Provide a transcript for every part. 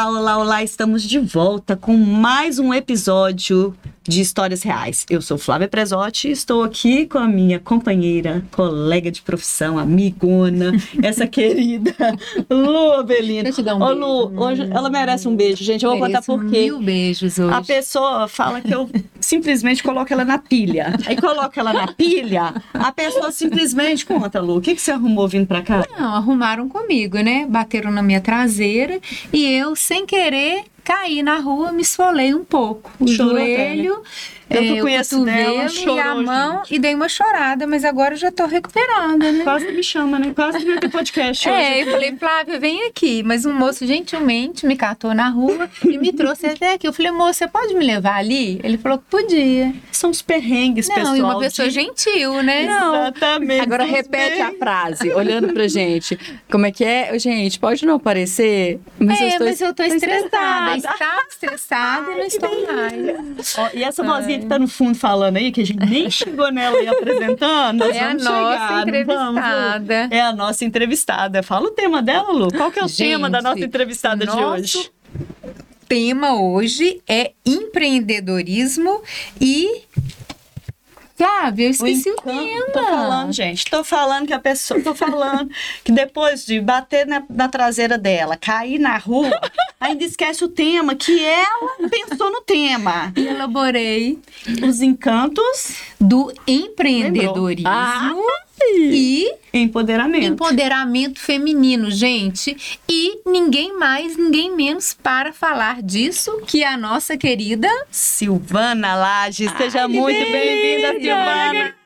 Olá, olá, olá! Estamos de volta com mais um episódio de Histórias Reais. Eu sou Flávia Presotti e estou aqui com a minha companheira, colega de profissão, amigona, essa querida Lu Avelino. Deixa eu te dar um Ô, beijo. Lu, hoje ela merece um beijo, gente. Eu vou contar por quê. Mil beijos hoje. A pessoa fala que eu simplesmente coloco ela na pilha. Aí coloca ela na pilha, a pessoa simplesmente conta, Lu, o que, que você arrumou vindo pra cá? Não, arrumaram comigo, né? Bateram na minha traseira e eu, sem querer, caí na rua, me esfolei um pouco. O Chorou até, joelho, Eu que o conheço dela, cotovelo e a chorou, mão e dei uma chorada, mas agora eu já tô recuperada, né? Quase me chama, né? Quase veio ter podcast hoje. É, eu falei, Flávia, vem aqui. Mas um moço gentilmente me catou na rua e me trouxe até aqui. Eu falei, moço, você pode me levar ali? Ele falou que podia. São os perrengues, Não, pessoal. e uma pessoa de- gentil, né? Exatamente. Agora repete a frase, olhando pra gente. Como é que é? Gente, pode não parecer, mas é, eu estou, mas eu tô estressada. estressada. Estava estressada e não estou mais. E essa vozinha que tá no fundo falando aí, que a gente nem chegou nela aí apresentando, nós É a vamos nossa chegar, não vamos, entrevistada. É a nossa entrevistada. Fala o tema dela, Lu. Qual que é o Gente, tema da nossa entrevistada de nosso hoje? tema hoje é empreendedorismo e. Flávia, eu esqueci o, encanto- tema. Tô falando, gente. Tô falando que a pessoa. Tô falando que depois de bater na, na traseira dela, cair na rua, ainda esquece o tema, que ela pensou no tema. Elaborei Os encantos do empreendedorismo Ah, e empoderamento. empoderamento feminino, gente. E ninguém mais, ninguém menos para falar disso que a nossa querida Silvana Lages. Seja Ai, muito bem-vinda, delícia!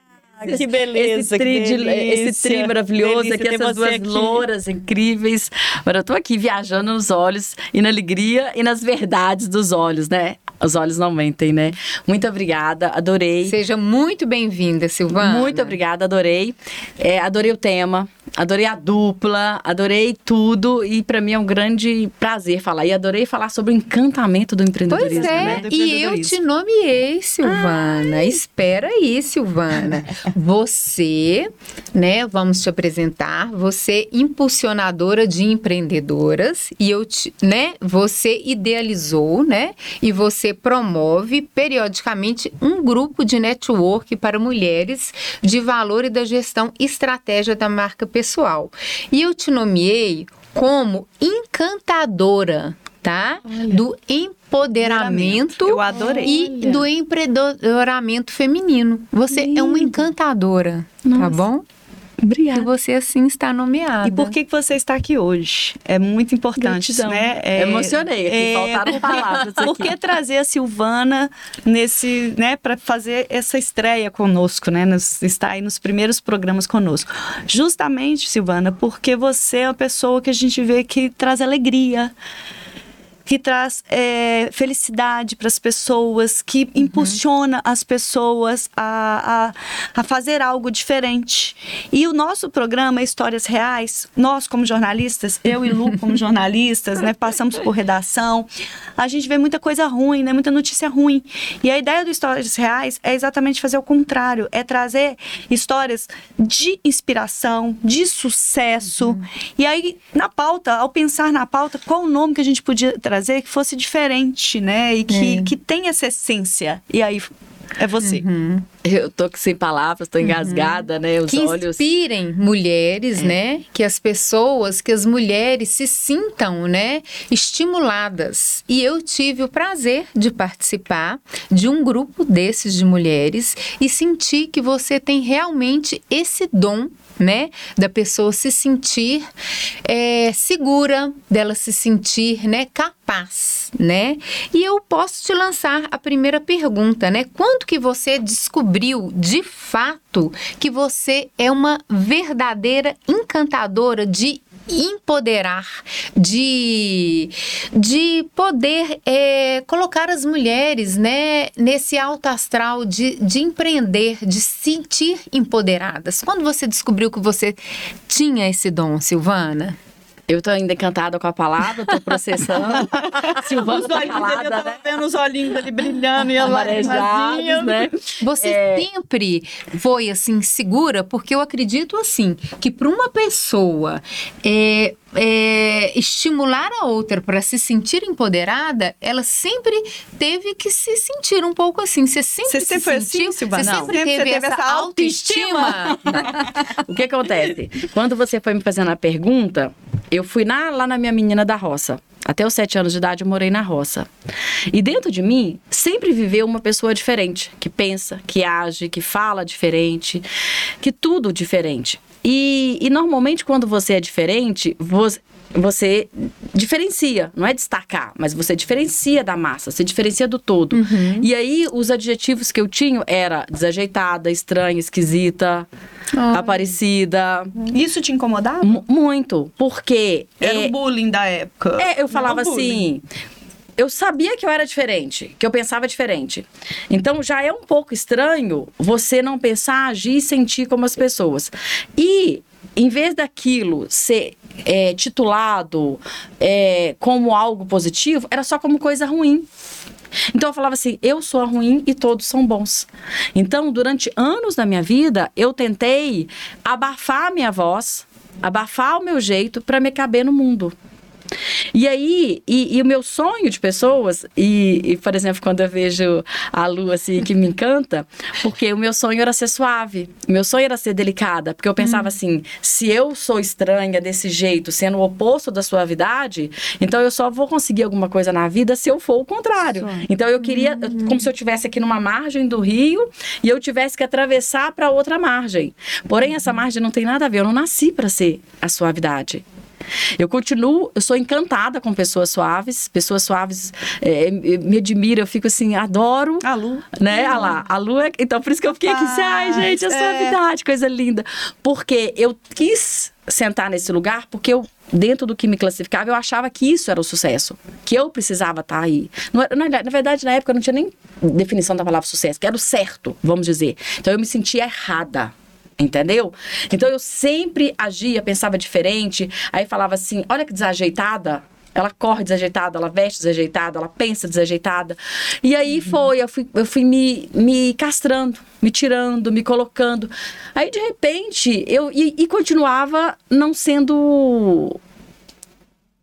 Que beleza, esse tri, que de- esse delícia. tri maravilhoso, Delícia aqui, essas duas aqui. louras incríveis. Agora eu tô aqui viajando nos olhos e na alegria e nas verdades dos olhos, né? Os olhos não mentem, né? Muito obrigada, adorei. Seja muito bem-vinda, Silvana. Muito obrigada, adorei. É, adorei o tema, adorei a dupla, adorei tudo e pra mim é um grande prazer falar. E adorei falar sobre o encantamento do Pois empreendedorismo, é, né? E eu te nomeei, Silvana. Espera aí, Silvana. Você, né, vamos te apresentar, você impulsionadora de empreendedoras e eu te, né, você idealizou, né, e você promove periodicamente um grupo de network para mulheres de valor e da gestão estratégia da marca pessoal. E eu te nomeei como encantadora, tá? Do empoderamento Eu adorei. e do empreendedoramento feminino. Você é uma encantadora, tá Nossa. bom? E Obrigada. você assim está nomeada. E por que, que você está aqui hoje? É muito importante, Gratidão. né? É, Emocionei aqui, é, faltaram palavras aqui. Por que trazer a Silvana nesse, né, para fazer essa estreia conosco, né? Nos, está aí nos primeiros programas conosco. Justamente, Silvana, porque você é uma pessoa que a gente vê que traz alegria. Que traz é, felicidade para as pessoas, que impulsiona as pessoas a, a, a fazer algo diferente. E o nosso programa Histórias Reais, nós como jornalistas, eu e Lu como jornalistas, né, passamos por redação, a gente vê muita coisa ruim, né, muita notícia ruim. E a ideia do Histórias Reais é exatamente fazer o contrário, é trazer histórias de inspiração, de sucesso. E aí, na pauta, ao pensar na pauta, qual o nome que a gente podia trazer que fosse diferente, né, e que, É. que tem essa essência. E aí, é você. Eu tô sem palavras, tô engasgada, né? Os que olhos. inspirem mulheres, né? Que as pessoas, que as mulheres se sintam, né? Estimuladas. E eu tive o prazer de participar de um grupo desses de mulheres e senti que você tem realmente esse dom né? Da pessoa se sentir é, segura, dela se sentir, né? Capaz, né? E eu posso te lançar a primeira pergunta, né? Quando que você descobriu de fato que você é uma verdadeira encantadora de empoderar, de, de poder é, colocar as mulheres né, nesse alto astral de, de empreender, de se sentir empoderadas. Quando você descobriu que você tinha esse dom, Silvana? Eu tô ainda encantada com a palavra, tô processando. Silvana Os tá olhinhos ali, eu calada, tava né? vendo os olhinhos ali brilhando e ela né? Você É. sempre foi assim segura, porque eu acredito assim que para uma pessoa é, é, estimular a outra para se sentir empoderada, ela sempre teve que se sentir um pouco assim. Você sempre Você se sempre foi sentiu, assim, Silvana? Você sempre Sempre teve, você teve essa essa autoestima. O que acontece? Quando você foi me fazendo a pergunta, eu fui na- lá na minha menina da roça. Até os sete anos de idade eu morei na roça. E dentro de mim sempre viveu uma pessoa diferente, que pensa, que age, que fala diferente, que tudo diferente. E, e normalmente quando você é diferente, você, você diferencia, não é destacar, mas você diferencia da massa, você diferencia do todo. E aí os adjetivos que eu tinha era desajeitada, estranha, esquisita, aparecida, Isso te incomodava? mu- muito, porque Era é, o bullying da época. é, eu falava bullying. assim. Eu sabia que eu era diferente, que eu pensava diferente. Então já é um pouco estranho você não pensar, agir e sentir como as pessoas. E em vez daquilo ser é, titulado é, como algo positivo, era só como coisa ruim. Então eu falava assim: eu sou a ruim e todos são bons. Então, durante anos da minha vida, eu tentei abafar a minha voz, abafar o meu jeito para me caber no mundo. E aí, e, e o meu sonho de pessoas, e, e, por exemplo, quando eu vejo a Lu assim, que me encanta, porque o meu sonho era ser suave, o meu sonho era ser delicada, porque eu pensava assim: se eu sou estranha desse jeito, sendo o oposto da suavidade, então eu só vou conseguir alguma coisa na vida se eu for o contrário. Então eu queria, eu- como se eu estivesse aqui numa margem do rio e eu tivesse que atravessar para outra margem. Porém, essa margem não tem nada a ver, eu não nasci para ser a suavidade. Eu continuo, eu sou encantada com pessoas suaves, pessoas suaves é, me admira, eu fico assim, adoro. A Lu. Né? Ah lá, a Lu é... Então, por isso que eu fiquei aqui assim, ai, gente, a É. suavidade, coisa linda. Porque eu quis sentar nesse lugar, porque eu, dentro do que me classificava, eu achava que isso era o sucesso. Que eu precisava estar aí. Não era- na, na verdade, na época, eu não tinha nem definição da palavra sucesso, que era o certo, vamos dizer. Então, eu me sentia errada. Entendeu? Então eu sempre agia, pensava diferente. Aí falava assim: olha que desajeitada. Ela corre desajeitada, ela veste desajeitada, ela pensa desajeitada. E aí foi, eu fui, eu fui me, me castrando, me tirando, me colocando. Aí de repente eu e, e continuava não sendo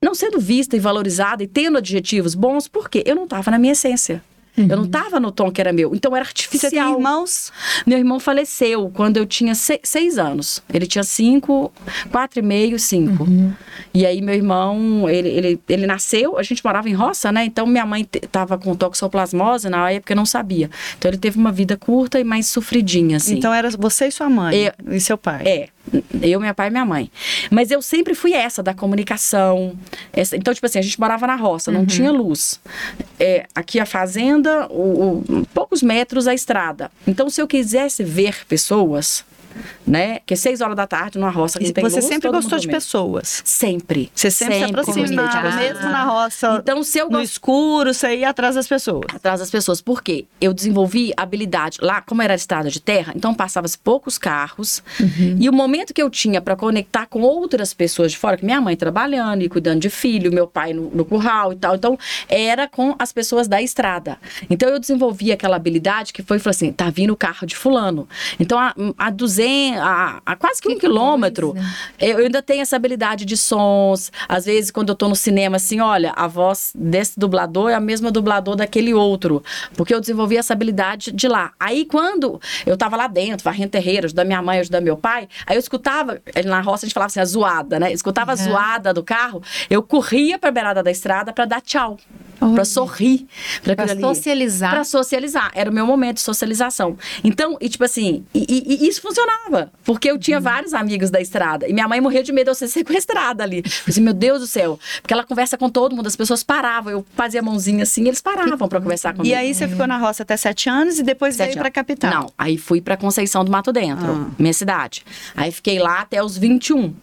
não sendo vista e valorizada e tendo adjetivos bons, porque eu não estava na minha essência. Eu não estava no tom que era meu. Então era Você artificial. tem irmãos? Meu irmão faleceu quando eu tinha se- seis anos. Ele tinha cinco, quatro e meio, cinco. E aí meu irmão, ele, ele, ele nasceu, a gente morava em roça, né? Então minha mãe tava com toxoplasmose na época eu não sabia. Então ele teve uma vida curta e mais sofridinha, assim. Então era você e sua mãe. Eu- E seu pai. É, eu, meu pai e minha mãe. Mas eu sempre fui essa da comunicação. essa- então, tipo assim, a gente morava na roça, não tinha luz. É, aqui a fazenda, o, o- poucos metros a estrada. Então, se eu quisesse ver pessoas, né? Que é seis horas da tarde numa roça que E você luz, sempre todo gostou de pessoas. Sempre. Você sempre, se aproximava, mesmo na roça, Então, se eu no escuro, você ia atrás das pessoas. atrás das pessoas. Por quê? Eu desenvolvi habilidade. Lá, como era estrada de terra, então passava-se poucos carros. E o momento que eu tinha para conectar com outras pessoas de fora, que minha mãe trabalhando e cuidando de filho, meu pai no, no curral e tal. Então, era com as pessoas da estrada. Então, eu desenvolvi aquela habilidade que foi, falou assim, tá vindo o carro de fulano. Então, a, a 200, a, a quase que, um quilômetro, eu eu ainda tenho essa habilidade de sons. Às vezes, quando eu tô no cinema, assim, olha, a voz desse dublador é a mesma dublador daquele outro. Porque eu desenvolvi essa habilidade de lá. Aí, quando eu tava lá dentro, varrendo terreiro, ajudando minha mãe, ajudando meu pai, aí eu escutava, na roça a gente falava assim, a zoada, né? Eu escutava a zoada do carro, eu corria pra beirada da estrada pra dar tchau. Pra sorrir. Ali. socializar. Pra socializar. Era o meu momento de socialização. Então, e tipo assim, e, e- e isso funcionava. Porque eu tinha vários amigos da estrada. E minha mãe morria de medo de eu ser sequestrada ali. Eu assim, meu Deus do céu. Porque ela conversa com todo mundo, as pessoas paravam. Eu fazia a mãozinha assim, eles paravam pra conversar comigo. E aí você ficou na roça até sete anos e depois Sete veio pra capital. Não, aí fui pra Conceição do Mato Dentro, Ah. minha cidade. Aí fiquei lá até os 21,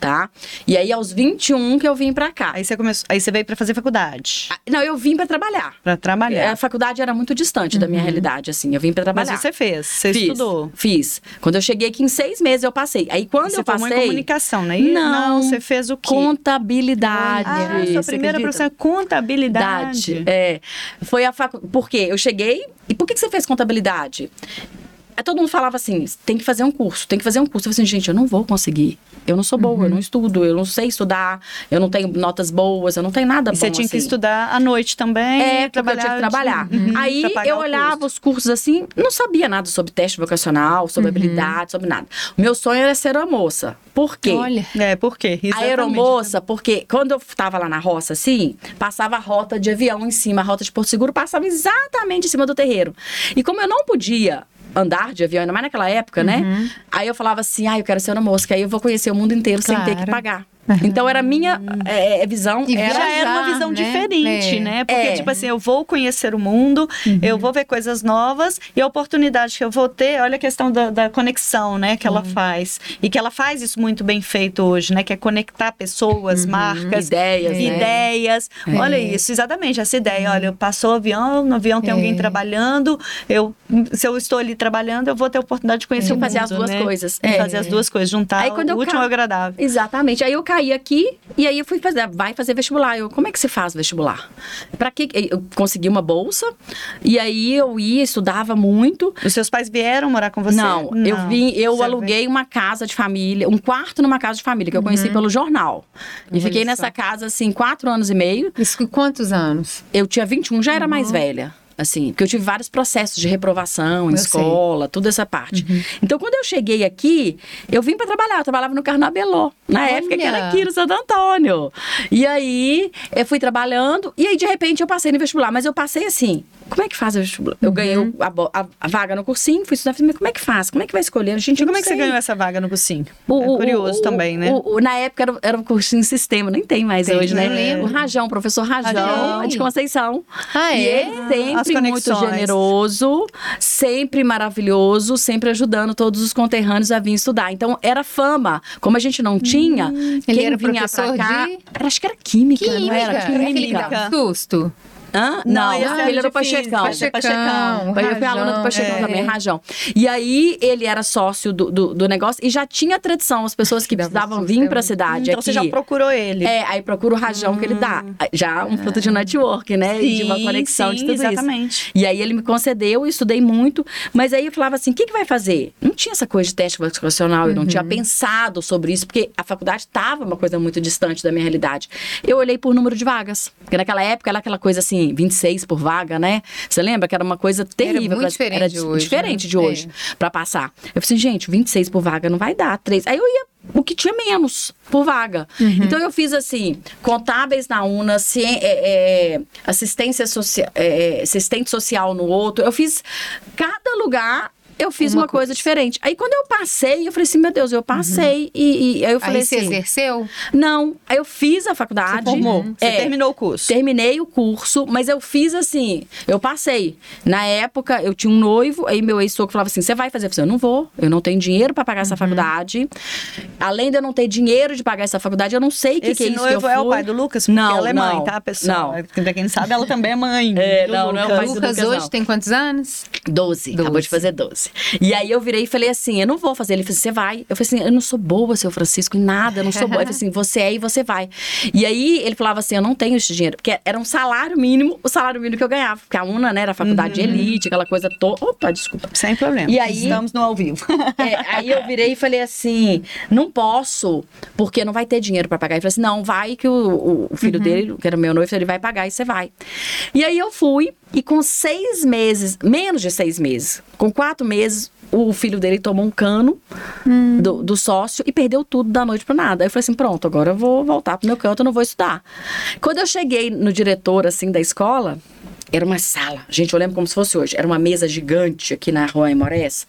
tá? E aí aos 21 que eu vim pra cá. Aí você começou, aí você veio pra fazer faculdade, Ah, Não, eu vim pra trabalhar. pra trabalhar. A faculdade era muito distante da minha realidade, assim. Eu vim pra Mas trabalhar. você fez, você Fiz, estudou. Fiz. Quando eu cheguei aqui, em seis meses eu passei. Aí quando você eu passei... em comunicação, né? E- Não, você fez o quê? Contabilidade. Ah, sua primeira profissão é contabilidade. É. Foi a facu... Por quê? Eu cheguei... E por que que você fez contabilidade? Aí todo mundo falava assim: tem que fazer um curso, tem que fazer um curso. Eu falei assim, gente, eu não vou conseguir. Eu não sou boa, eu não estudo, eu não sei estudar, eu não tenho notas boas, eu não tenho nada E bom. você tinha que assim. estudar à noite também. É, porque eu tinha que trabalhar. Uhum, Aí eu olhava custo. os cursos assim, não sabia nada sobre teste vocacional, sobre habilidade, sobre nada. O meu sonho era ser uma moça. Por quê? Olha. É, por quê? Exatamente. aeromoça, porque quando eu tava lá na roça, assim, passava a rota de avião em cima, a rota de Porto Seguro passava exatamente em cima do terreiro. E como eu não podia andar de avião, ainda mais naquela época, né? Aí eu falava assim, ah, eu quero ser uma moça, que aí eu vou conhecer o mundo inteiro sem ter que Claro. Pagar. Então era a minha é, é, visão. E era já era uma viajar, visão né? diferente, É. né? Porque, É. tipo assim, eu vou conhecer o mundo, eu vou ver coisas novas e a oportunidade que eu vou ter, olha a questão da, da conexão, né? Que ela faz. E que ela faz isso muito bem feito hoje, né? Que é conectar pessoas, marcas, Ideias, né? ideias. Olha isso, exatamente, essa ideia. Olha, passou o avião, no avião tem É. alguém trabalhando, eu, se eu estou ali trabalhando, eu vou ter a oportunidade de conhecer o mundo, fazer as duas né? coisas. É. fazer as duas coisas, juntar Aí, quando o útil ca- agradável. Exatamente. Aí eu caí aqui e aí eu fui fazer, vai fazer vestibular. Eu, como é que se faz vestibular? Para que eu consegui uma bolsa e aí eu ia, estudava muito. Os seus pais vieram morar com você? Não, eu vim, eu aluguei uma casa de família, um quarto numa casa de família que eu conheci pelo jornal. E Olha fiquei só. nessa casa assim quatro anos e meio. Isso com quantos anos? Eu tinha 21, já era mais velha. Assim, porque eu tive vários processos de reprovação em Eu sei. escola, toda essa parte. Então, quando eu cheguei aqui, eu vim para trabalhar. Eu trabalhava no Carnabeló, na Olha! época que era aqui no Santo Antônio. E aí, eu fui trabalhando, e aí, de repente, eu passei no vestibular. Mas eu passei assim, como é que faz? Eu ganhei o- a, a- a vaga no cursinho, fui estudar, mas como é que faz? Como é que vai escolher? Gente, E como é que você ganhou essa vaga no cursinho? O- é curioso o- também, né? o- o- na época era, era um cursinho sistema, nem tem mais Tem, hoje, né? eu lembro. O Rajão, o professor Rajão, Rajão. de Conceição. Ah, E é? ele As sempre muito generoso, sempre maravilhoso, sempre ajudando todos os conterrâneos a vir estudar. Então, era fama. Como a gente não tinha, Ele quem era vinha professor pra cá... de- Era, acho que era química, não era? Química. susto. Hã? Não, Não, ele era o de física, Pachecão. Pachecão. Eu fui aluna do Pachecão é. também, Rajão. E aí, ele era sócio do, do, do negócio e já tinha tradição. As pessoas que precisavam vir é pra muito- cidade Então você já aqui. procurou ele. É, aí procura o rajão que ele dá. Já um fruto de network, né? e de uma Sim, conexão de sim, tudo isso. exatamente. E aí ele me concedeu, eu estudei muito, mas aí eu falava assim: o que, que vai fazer? Não tinha essa coisa de teste vocacional, eu não tinha pensado sobre isso, porque a faculdade estava uma coisa muito distante da minha realidade. Eu olhei por número de vagas, porque naquela época era aquela coisa assim, 26 por vaga, né? Você lembra que era uma coisa terrível. muito pra- diferente era de hoje, diferente né? de hoje, É. pra passar. Eu falei assim, gente, 26 por vaga não vai dar, três. Aí eu ia o que tinha menos por vaga. Uhum. Então eu fiz assim, contábeis na UNA, cien- é, é, assistência social, assistente social no outro. Eu fiz cada lugar. Eu fiz Uma uma, coisa. diferente. Aí quando eu passei, eu falei assim, meu Deus, eu passei. E, e aí eu falei Aí você assim, exerceu? não, aí eu fiz a faculdade. Você formou. Você É, terminou o curso. Terminei o curso, mas eu fiz assim, eu passei. Na época, eu tinha um noivo, aí meu ex-sogro falava assim: você vai fazer? Eu falei, eu não vou, eu não tenho dinheiro para pagar Uhum. essa faculdade. Além de eu não ter dinheiro de pagar essa faculdade, eu não sei o que, que é isso que eu noivo é o pai do Lucas? Porque Não, ela é mãe, não, tá, pessoal? não. Pra quem não sabe, ela também é mãe. É, do não, não é o Lucas. pai do Lucas Lucas, hoje não. tem quantos anos? 12, acabou Doze. de fazer 12. E aí eu virei e falei assim: eu não vou fazer. Ele falou assim: você vai. Eu falei assim: eu não sou boa, seu Francisco, em nada, eu não sou boa. Ele falou assim: você é e você vai. E aí ele falava assim: eu não tenho esse dinheiro, porque era um salário mínimo, o salário mínimo que eu ganhava. Porque a UNA, né, era faculdade de elite, aquela coisa toda. Opa, desculpa. Sem problema. E aí- Estamos no ao vivo. É, aí eu virei e falei assim: não posso, porque não vai ter dinheiro pra pagar. Ele falou assim: não, vai que o, o- o filho dele, que era meu noivo, ele vai pagar e você vai. E aí eu fui, e com seis meses, menos de seis meses, com quatro meses, o filho dele tomou um cano do, do sócio e perdeu tudo da noite pro nada. Aí eu falei assim: pronto, agora eu vou voltar pro meu canto, eu não vou estudar. Quando eu cheguei no diretor, assim, da escola, era uma sala. Gente, eu lembro como se fosse hoje. Era uma mesa gigante aqui na rua Emorés.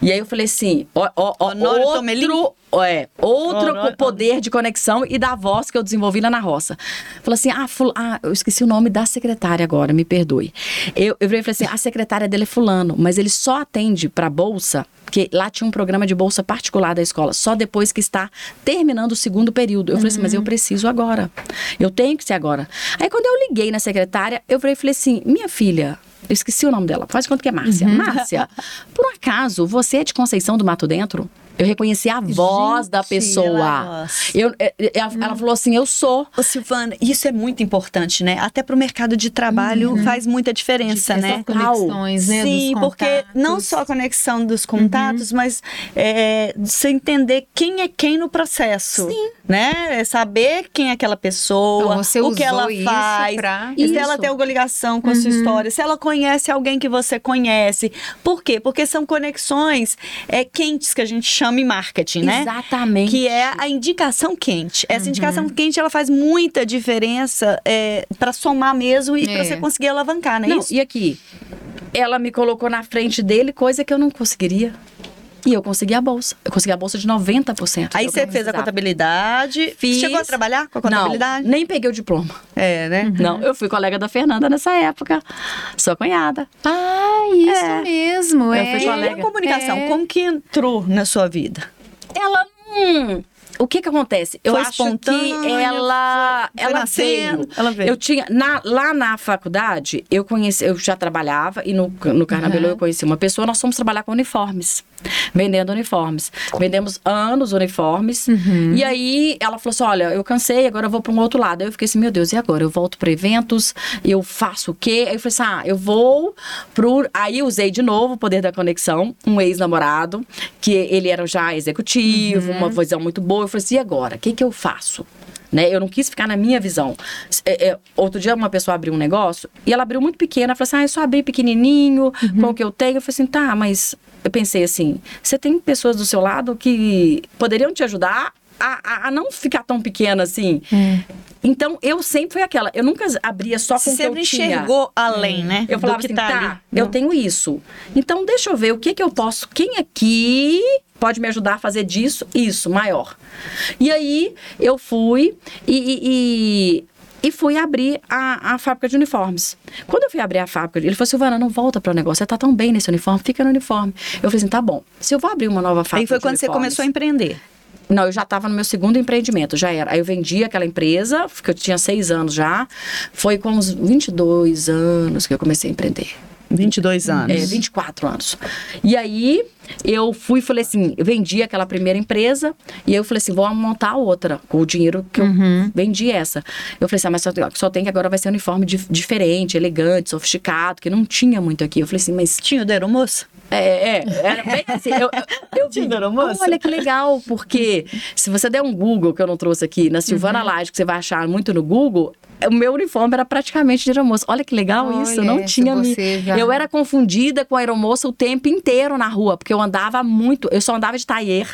E aí eu falei assim: ó, ó, ó, Honório Tomelin? Outro, é, outro co- poder de conexão e da voz que eu desenvolvi lá na roça. Falei assim: ah, ah, eu esqueci o nome da secretária agora, me perdoe. Eu, eu falei assim: a secretária dele é Fulano, mas ele só atende para bolsa. Porque lá tinha um programa de bolsa particular da escola, só depois que está terminando o segundo período. Eu falei assim, mas eu preciso agora. Eu tenho que ser agora. Aí quando eu liguei na secretária, eu falei assim, minha filha, eu esqueci o nome dela, faz conta que é Márcia. Márcia, por acaso você é de Conceição do Mato Dentro? Eu reconheci a voz da Gente, pessoa. ela- Eu, é, é, ela, ela falou assim: eu sou. Ô, Silvana, isso é muito importante, né? Até para o mercado de trabalho faz muita diferença, né? conexões, né? Sim, dos porque não só a conexão dos contatos, mas é, você entender quem é quem no processo. Sim. Né? É saber quem é aquela pessoa, Então, você o que ela isso faz, pra- e se Isso. ela tem alguma ligação com a sua história, se ela conhece alguém que você conhece. Por quê? Porque são conexões é, quentes que a gente chama em marketing, né? Exatamente. Que é a indicação quente. Essa indicação quente ela faz muita diferença é, para somar mesmo e É. para você conseguir alavancar, não é Não, isso? e aqui? Ela me colocou na frente dele, coisa que eu não conseguiria. E eu consegui a bolsa. Eu consegui a bolsa de 90%. Aí você fez a contabilidade. Fiz. Chegou a trabalhar com a contabilidade? Não, nem peguei o diploma. É, né? Não, eu fui colega da Fernanda nessa época. Sua cunhada. Ah, isso É. mesmo. É. E a colega. comunicação, É. como que entrou na sua vida? Ela. Hum, o que que acontece? Eu Foi acho que ela, foi- foi ela veio. ela veio. Eu tinha na- lá na faculdade, eu conheci, eu já trabalhava e no no Carnabelô Uhum. eu conheci uma pessoa, nós fomos trabalhar com uniformes, vendendo uniformes. Vendemos anos uniformes. Uhum. E aí ela falou assim: "Olha, eu cansei, agora eu vou para um outro lado". Aí eu fiquei assim: "Meu Deus, e agora? Eu volto para eventos, eu faço o quê?". Aí eu falei assim: "Ah, eu vou pro aí usei de novo o poder da conexão, um ex-namorado, que ele era já executivo, Uhum. uma visão muito boa. Eu falei assim: "E agora? O que que eu faço?" Né? Eu não quis ficar na minha visão. É, é, outro dia uma pessoa abriu um negócio e ela abriu muito pequena. Ela falou assim: ah, eu só abri pequenininho, Uhum. com o que eu tenho. Eu falei assim: tá, mas eu pensei assim: você tem pessoas do seu lado que poderiam te ajudar a, a- a não ficar tão pequena assim. É. Então eu sempre fui aquela. Eu nunca abria só com o que eu sempre tinha. enxergou além, né? Eu falava que assim, tá, tá, eu tenho isso. Então, deixa eu ver o que que eu posso, quem aqui pode me ajudar a fazer disso, isso, maior. E aí, eu fui e... e- e- e fui abrir a, a fábrica de uniformes. Quando eu fui abrir a fábrica, ele falou, Silvana, não volta para o negócio, você tá tão bem nesse uniforme, fica no uniforme. Eu falei assim, tá bom, se eu vou abrir uma nova fábrica Aí foi quando você começou a empreender. não, eu já estava no meu segundo empreendimento, já era. Aí eu vendi aquela empresa, que eu tinha seis anos já. Foi com uns 22 anos que eu comecei a empreender. 22 anos. É, 24 anos. E aí eu fui e falei assim, vendi aquela primeira empresa e eu falei assim, vou montar outra com o dinheiro que eu vendi essa. Eu falei assim, ah, mas só, só tem que agora vai ser um uniforme dif- diferente, elegante, sofisticado, que não tinha muito aqui. Eu falei assim, mas Tinha o da aeromoça? é, é, era bem assim. Eu, eu, eu Tinha aeromoça? olha que legal, porque se você der um Google, que eu não trouxe aqui, na Silvana Laje, que você vai achar muito no Google, o meu uniforme era praticamente de aeromoça. Olha que legal isso, Olha, não essa tinha me... já- Eu era confundida com a aeromoça o tempo inteiro na rua, porque eu andava muito, eu só andava de taier,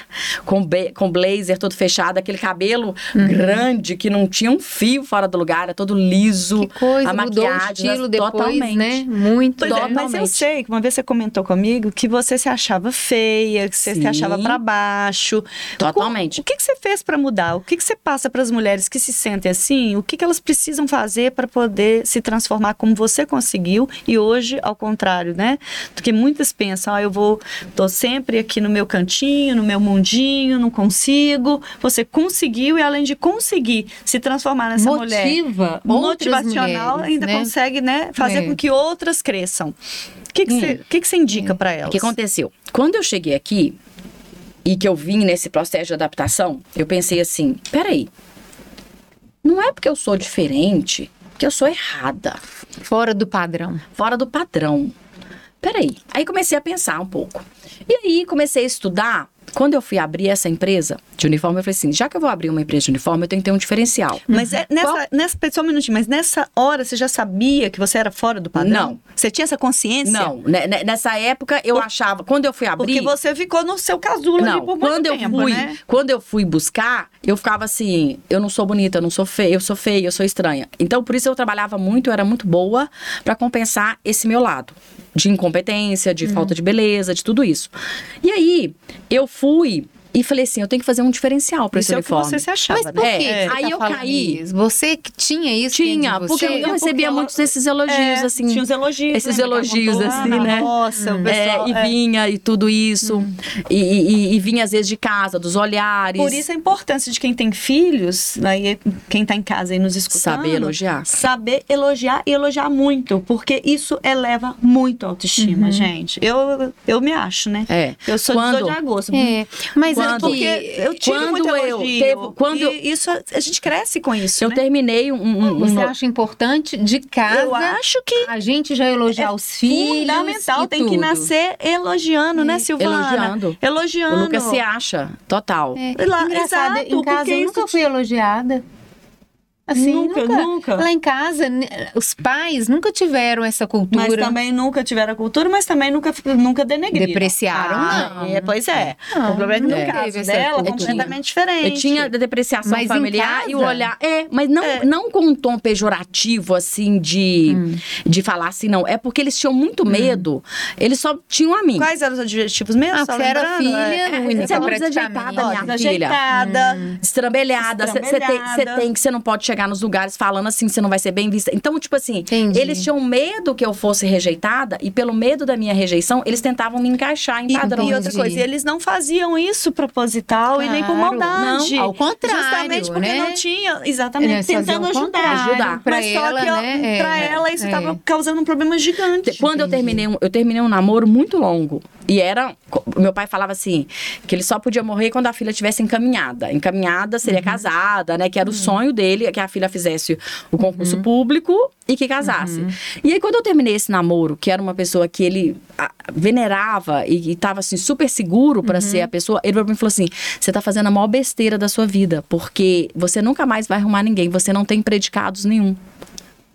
com, be- com blazer todo fechado, aquele cabelo Uhum. grande que não tinha um fio fora do lugar, era todo liso. Que coisa, a mudou o maquiagem, estilo depois, totalmente. né? Muito. Pois é, mas eu Totalmente. sei que uma vez você comentou comigo que você se achava feia, que você se Sim. achava pra baixo. Totalmente. O que, que você fez pra mudar? O que, que você passa para as mulheres que se sentem assim? O que, que elas precisam fazer para poder se transformar como você conseguiu e hoje ao contrário, né? Porque muitas pensam, ah, eu vou, tô sempre aqui no meu cantinho, no meu mundinho, não consigo. Você conseguiu e além de conseguir se transformar nessa mulher Motiva outras motivacional mulheres, ainda né? consegue né, fazer É. com que outras cresçam. O que, que, você, o que, que indica pra O elas? que aconteceu? Quando eu cheguei aqui e que eu vim nesse processo de adaptação, eu pensei assim: peraí, não é porque eu sou diferente que eu sou errada, Fora do padrão. fora do padrão. Peraí. Aí comecei a pensar um pouco. E aí comecei a estudar. Quando eu fui abrir essa empresa de uniforme, eu falei assim: já que eu vou abrir uma empresa de uniforme, eu tenho que ter um diferencial. Mas é nessa, Qual- nessa, só um minutinho, mas nessa hora você já sabia que você era fora do padrão? Não. Você tinha essa consciência? Não, né, né, nessa época eu achava, quando eu fui abrir. Porque você ficou no seu casulo ali Não, por muito quando eu tempo, fui, né? quando eu fui buscar, eu ficava assim, eu não sou bonita, eu não sou feia, eu sou feia, eu sou estranha. Então por isso eu trabalhava muito, eu era muito boa pra compensar esse meu lado de incompetência, de falta de beleza, de tudo isso. E aí eu fui fui e falei assim, eu tenho que fazer um diferencial para esse Isso é o que uniforme. você se achava, Mas né? por É, que é. Aí tá eu caí. isso? Você que tinha isso Tinha, de porque eu, eu recebia ela- muitos desses elogios, É, assim. Tinha os elogios. esses ela elogios, contou? assim, Ah, né? Nossa, o É, pessoal. e é. vinha e tudo isso. E, e- e vinha às vezes de casa, dos olhares. Por isso a importância de quem tem filhos, aí quem tá em casa aí nos escutando. Saber elogiar. Saber elogiar e elogiar muito, porque isso eleva muito a autoestima, gente. Eu, eu me acho, né? É. Eu sou Quando- 18 de agosto. É, mas Quando- Porque eu tive quando eu teve- quando e isso a gente cresce com isso, Eu né? terminei um. um- um- você acha importante de casa Eu acho que a gente já elogiar os filhos fundamental tem que tudo. nascer elogiando, né, Silvana? Elogiando. Elogiando. o Lucas se acha, total. É, Lá, engraçado, exato, em casa eu nunca fui elogiada. Assim, Nunca, nunca. Lá em casa, os pais nunca tiveram essa cultura. Mas também nunca tiveram a cultura, mas também nunca, nunca denegriram. Depreciaram, Ah, não. é, pois é. Não, o problema é que no caso dela, cultura. completamente diferente. Eu tinha depreciação Mas familiar e o olhar. É, mas não, É. não com um tom pejorativo, assim, de, Hum. de falar assim, não. É porque eles tinham muito medo. Eles só tinham a mim. Quais eram os adjetivos mesmo? Ah, você era filha É. única, você é muito desajeitada, minha filha. Desajeitada. Estrambelhada, você tem, Estrambelhada. cê tem que você não pode chegar nos lugares falando assim, você não vai ser bem vista. Então, tipo assim, Entendi. eles tinham medo que eu fosse rejeitada e pelo medo da minha rejeição, eles tentavam me encaixar em E, padrões. e outra Entendi. coisa, eles não faziam isso proposital e nem por Claro. maldade. Não, ao contrário, Justamente porque né? não tinha, exatamente, tentando ajudar. Ajudar. pra Mas só ela, que, ó, né? pra É, ela isso é. estava causando um problema gigante. Quando eu terminei, um, eu terminei um namoro muito longo. E era. Meu pai falava assim: que ele só podia morrer quando a filha tivesse encaminhada. Encaminhada seria Uhum. casada, né? Que era o sonho dele, que a filha fizesse o concurso Uhum. público e que casasse. E aí, quando eu terminei esse namoro, que era uma pessoa que ele venerava e, e tava assim, super seguro pra Uhum. ser a pessoa, ele pra mim falou assim: você tá fazendo a maior besteira da sua vida, porque você nunca mais vai arrumar ninguém, você não tem predicados nenhum.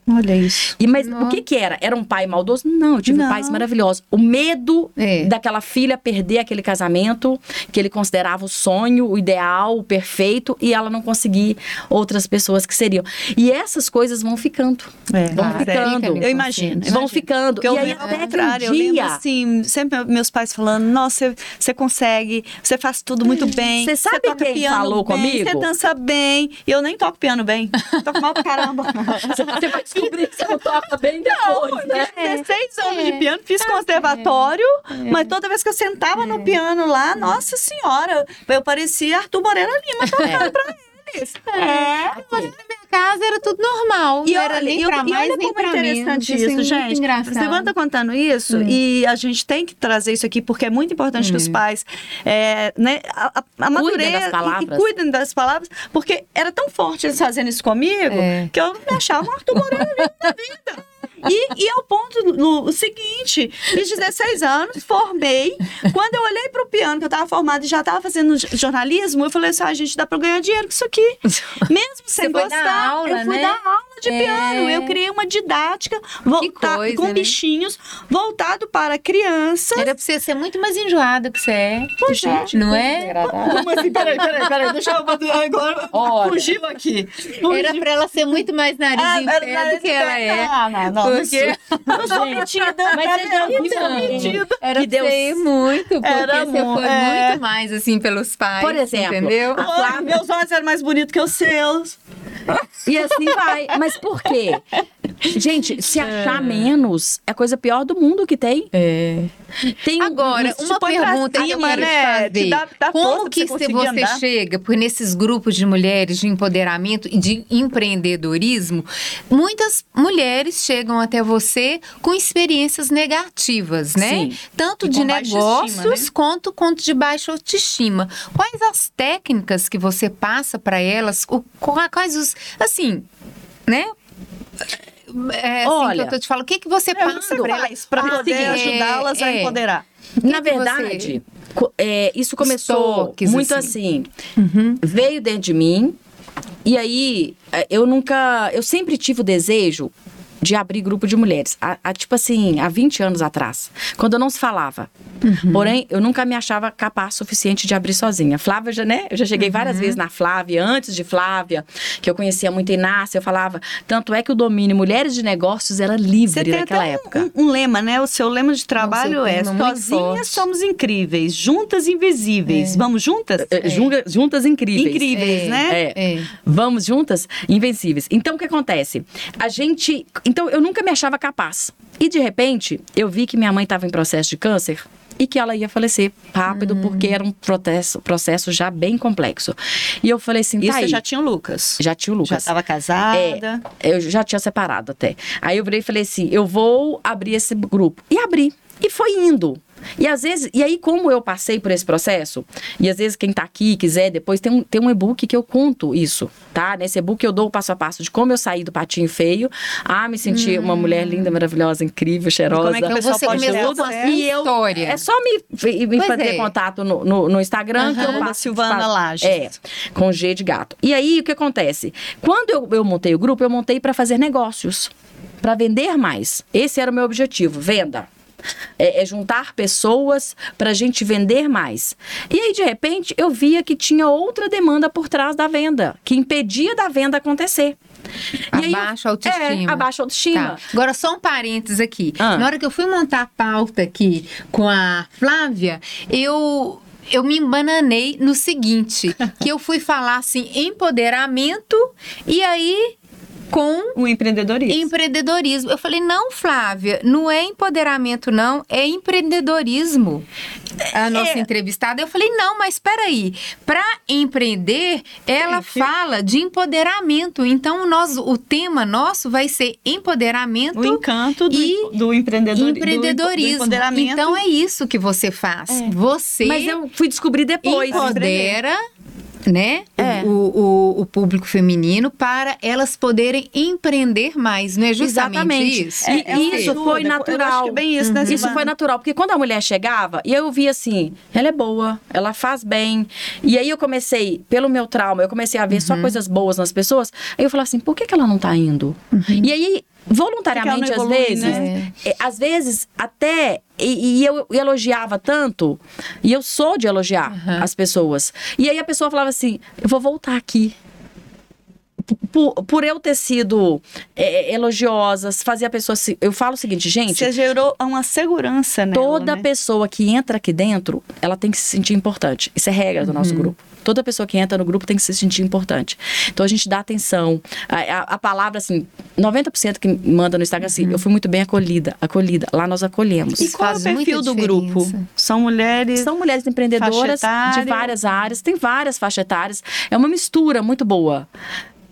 Olha isso. E, mas Não. o que que era? Era um pai maldoso? Não, eu tive Não. pais maravilhosos. O medo É. daquela filha perder aquele casamento que ele considerava o sonho, o ideal, o perfeito, e ela não conseguir outras pessoas que seriam. E essas coisas vão ficando. É, Vão Claro, ficando. fica ali Eu imagino. inconsciente. Vão ficando. Porque eu e aí até que contrário, um eu lembro dia... assim, sempre meus pais falando, nossa, você- você consegue, você faz tudo muito bem. Você sabe toca quem piano falou bem, comigo? Você dança bem. E eu nem toco piano bem. Toco mal pra caramba. Você vai descobrir que você não toca bem depois, né? Eu fiz 16 anos de piano, fiz conservatório, mas toda vez que eu sentava no piano lá, nossa senhora, eu parecia Arthur Moreira Lima tocando pra É. Mas na minha casa era tudo normal. E não era nem e pra olha mais, nem como pra é interessante menos. isso, é muito gente. engraçado. Você tá contando isso e a gente tem que trazer isso aqui porque é muito importante que os pais é, né, a, a, amadureçam das e- e, palavras. cuidem das palavras, porque era tão forte eles fazendo isso comigo É. que eu me achava um Arthur Moreira da vida. E, e ao ponto no, seguinte, fiz 16 anos, formei. Quando eu olhei para o piano, que eu estava formada e já estava fazendo jornalismo, eu falei assim: ah, gente, dá para ganhar dinheiro com isso aqui. Mesmo sem foi gostar, dar aula, eu fui né? dar aula de É. piano. Eu criei uma didática volta- coisa, com né? bichinhos voltado para crianças. Era pra você ser muito mais enjoada que você é. Pois é. Não é? Como assim? Peraí, peraí, peraí. Deixa eu agora. Olha. Fugiu aqui. Era pra ela ser muito mais nariz Ah, em pé do que ela é. Ah, não, não, Porque- Eu sou metida. Mas já eu também? metida. Era Que pra Deus- ser muito, porque Era você foi é. muito mais, assim, pelos pais. Por exemplo, Entendeu? Flávia- meus olhos eram mais bonitos que os seus. E assim vai. Mas por quê? Gente, se achar menos é a coisa pior do mundo que tem. É. tem um- Agora, te uma pergunta que eu cima, quero né? te dá- dá Como que você você chega por nesses grupos de mulheres de empoderamento e de empreendedorismo, muitas mulheres chegam até você com experiências negativas, né? Sim. Tanto E de negócios estima, né? quanto, quanto de baixa autoestima. Quais as técnicas que você passa para elas? O- qua- quais os. Assim, né? É, assim Olha, que eu te falando, o que, que você passa você pra elas? para poder é, ajudá-las a empoderar? Na você- verdade, co- é, isso começou toques, muito assim. assim. Veio dentro de mim. E aí, é, eu nunca. Eu sempre tive o desejo de abrir grupo de mulheres. Há, há, tipo assim, há 20 anos atrás, quando não se falava. Uhum. Porém, eu nunca me achava capaz suficiente de abrir sozinha. Flávia já, né? Eu já cheguei várias Uhum. vezes na Flávia, antes de Flávia, que eu conhecia muito Inácia, eu falava. Tanto é que o domínio Mulheres de Negócios era livre naquela até um- época. Um, um lema, né? O seu lema de trabalho é: muito sozinhas somos incríveis, juntas invisíveis. Vamos juntas? Eh, junga- Juntas incríveis. Incríveis, É. né? É. É. Vamos juntas, invencíveis. Então, o que acontece? A gente. Então, eu nunca me achava capaz. E, de repente, eu vi que minha mãe estava em processo de câncer e que ela ia falecer rápido, porque era um processo, processo já bem complexo. E eu falei assim, Isso tá você aí. já tinha o Lucas. Já tinha o Já Lucas. estava casada. É, eu já tinha separado até. Aí eu virei e falei assim: eu vou abrir esse grupo. E abri. E foi indo. E às vezes, e aí, como eu passei por esse processo, e às vezes quem tá aqui quiser, depois tem um, tem um e-book que eu conto isso, tá? Nesse e-book eu dou o passo a passo de como eu saí do patinho feio, a me sentir uma mulher linda, maravilhosa, incrível, cheirosa. como é que você pode começou ter com a acesso? sua E eu- história. É só me, me Pois fazer é. contato no, no, no Instagram que eu passo. Silvana faço- Lages. É, com G de gato. E aí, o que acontece? Quando eu, eu montei o grupo, eu montei para fazer negócios, para vender mais. Esse era o meu objetivo, venda. É, é juntar pessoas para a gente vender mais. E aí, de repente, eu via que tinha outra demanda por trás da venda, que impedia da venda acontecer. E aí Abaixa a autoestima. É, abaixa a autoestima. Tá. Agora, só um parênteses aqui. Ah. Na hora que eu fui montar a pauta aqui com a Flávia, eu. Eu me embananei no seguinte, que eu fui falar assim, empoderamento, e aí com O empreendedorismo. empreendedorismo. Eu falei, não, Flávia, não é empoderamento, não, é empreendedorismo. A nossa entrevistada, eu falei, não, mas espera aí, para empreender, ela Gente. fala de empoderamento. Então, nós, o tema nosso vai ser empoderamento O encanto do, e do empreendedor, do- do empreendedorismo. empoderamento. então, é isso que você faz. Você Mas eu fui descobrir depois. empodera né, É. o, o, o público feminino para elas poderem empreender mais, não é justamente Exatamente. isso? E É, é isso ajuda. foi acho natural. é bem isso, né, Isso Silvana? foi natural, porque quando a mulher chegava, e eu via assim, ela é boa, ela faz bem. E aí eu comecei, pelo meu trauma, eu comecei a ver Uhum. só coisas boas nas pessoas. Aí eu falava assim, por que, que ela não tá indo? E aí, voluntariamente, às vezes, né? é, às vezes até. E, e eu elogiava tanto, e eu sou de elogiar as pessoas. E aí a pessoa falava assim: eu vou voltar aqui por, por eu ter sido é, elogiosas, fazer a pessoa se. Eu falo o seguinte, gente. Você gerou uma segurança nela, Toda né? pessoa que entra aqui dentro, ela tem que se sentir importante. Isso é regra do Uhum. nosso grupo. Toda pessoa que entra no grupo tem que se sentir importante. Então a gente dá atenção. A, a- a palavra, assim, 90% que manda no Instagram assim, eu fui muito bem acolhida. Acolhida. Lá nós acolhemos. Uhum. E qual é o faz perfil do grupo? São mulheres. São mulheres empreendedoras Faixa de várias áreas, tem várias faixas etárias. É uma mistura muito boa.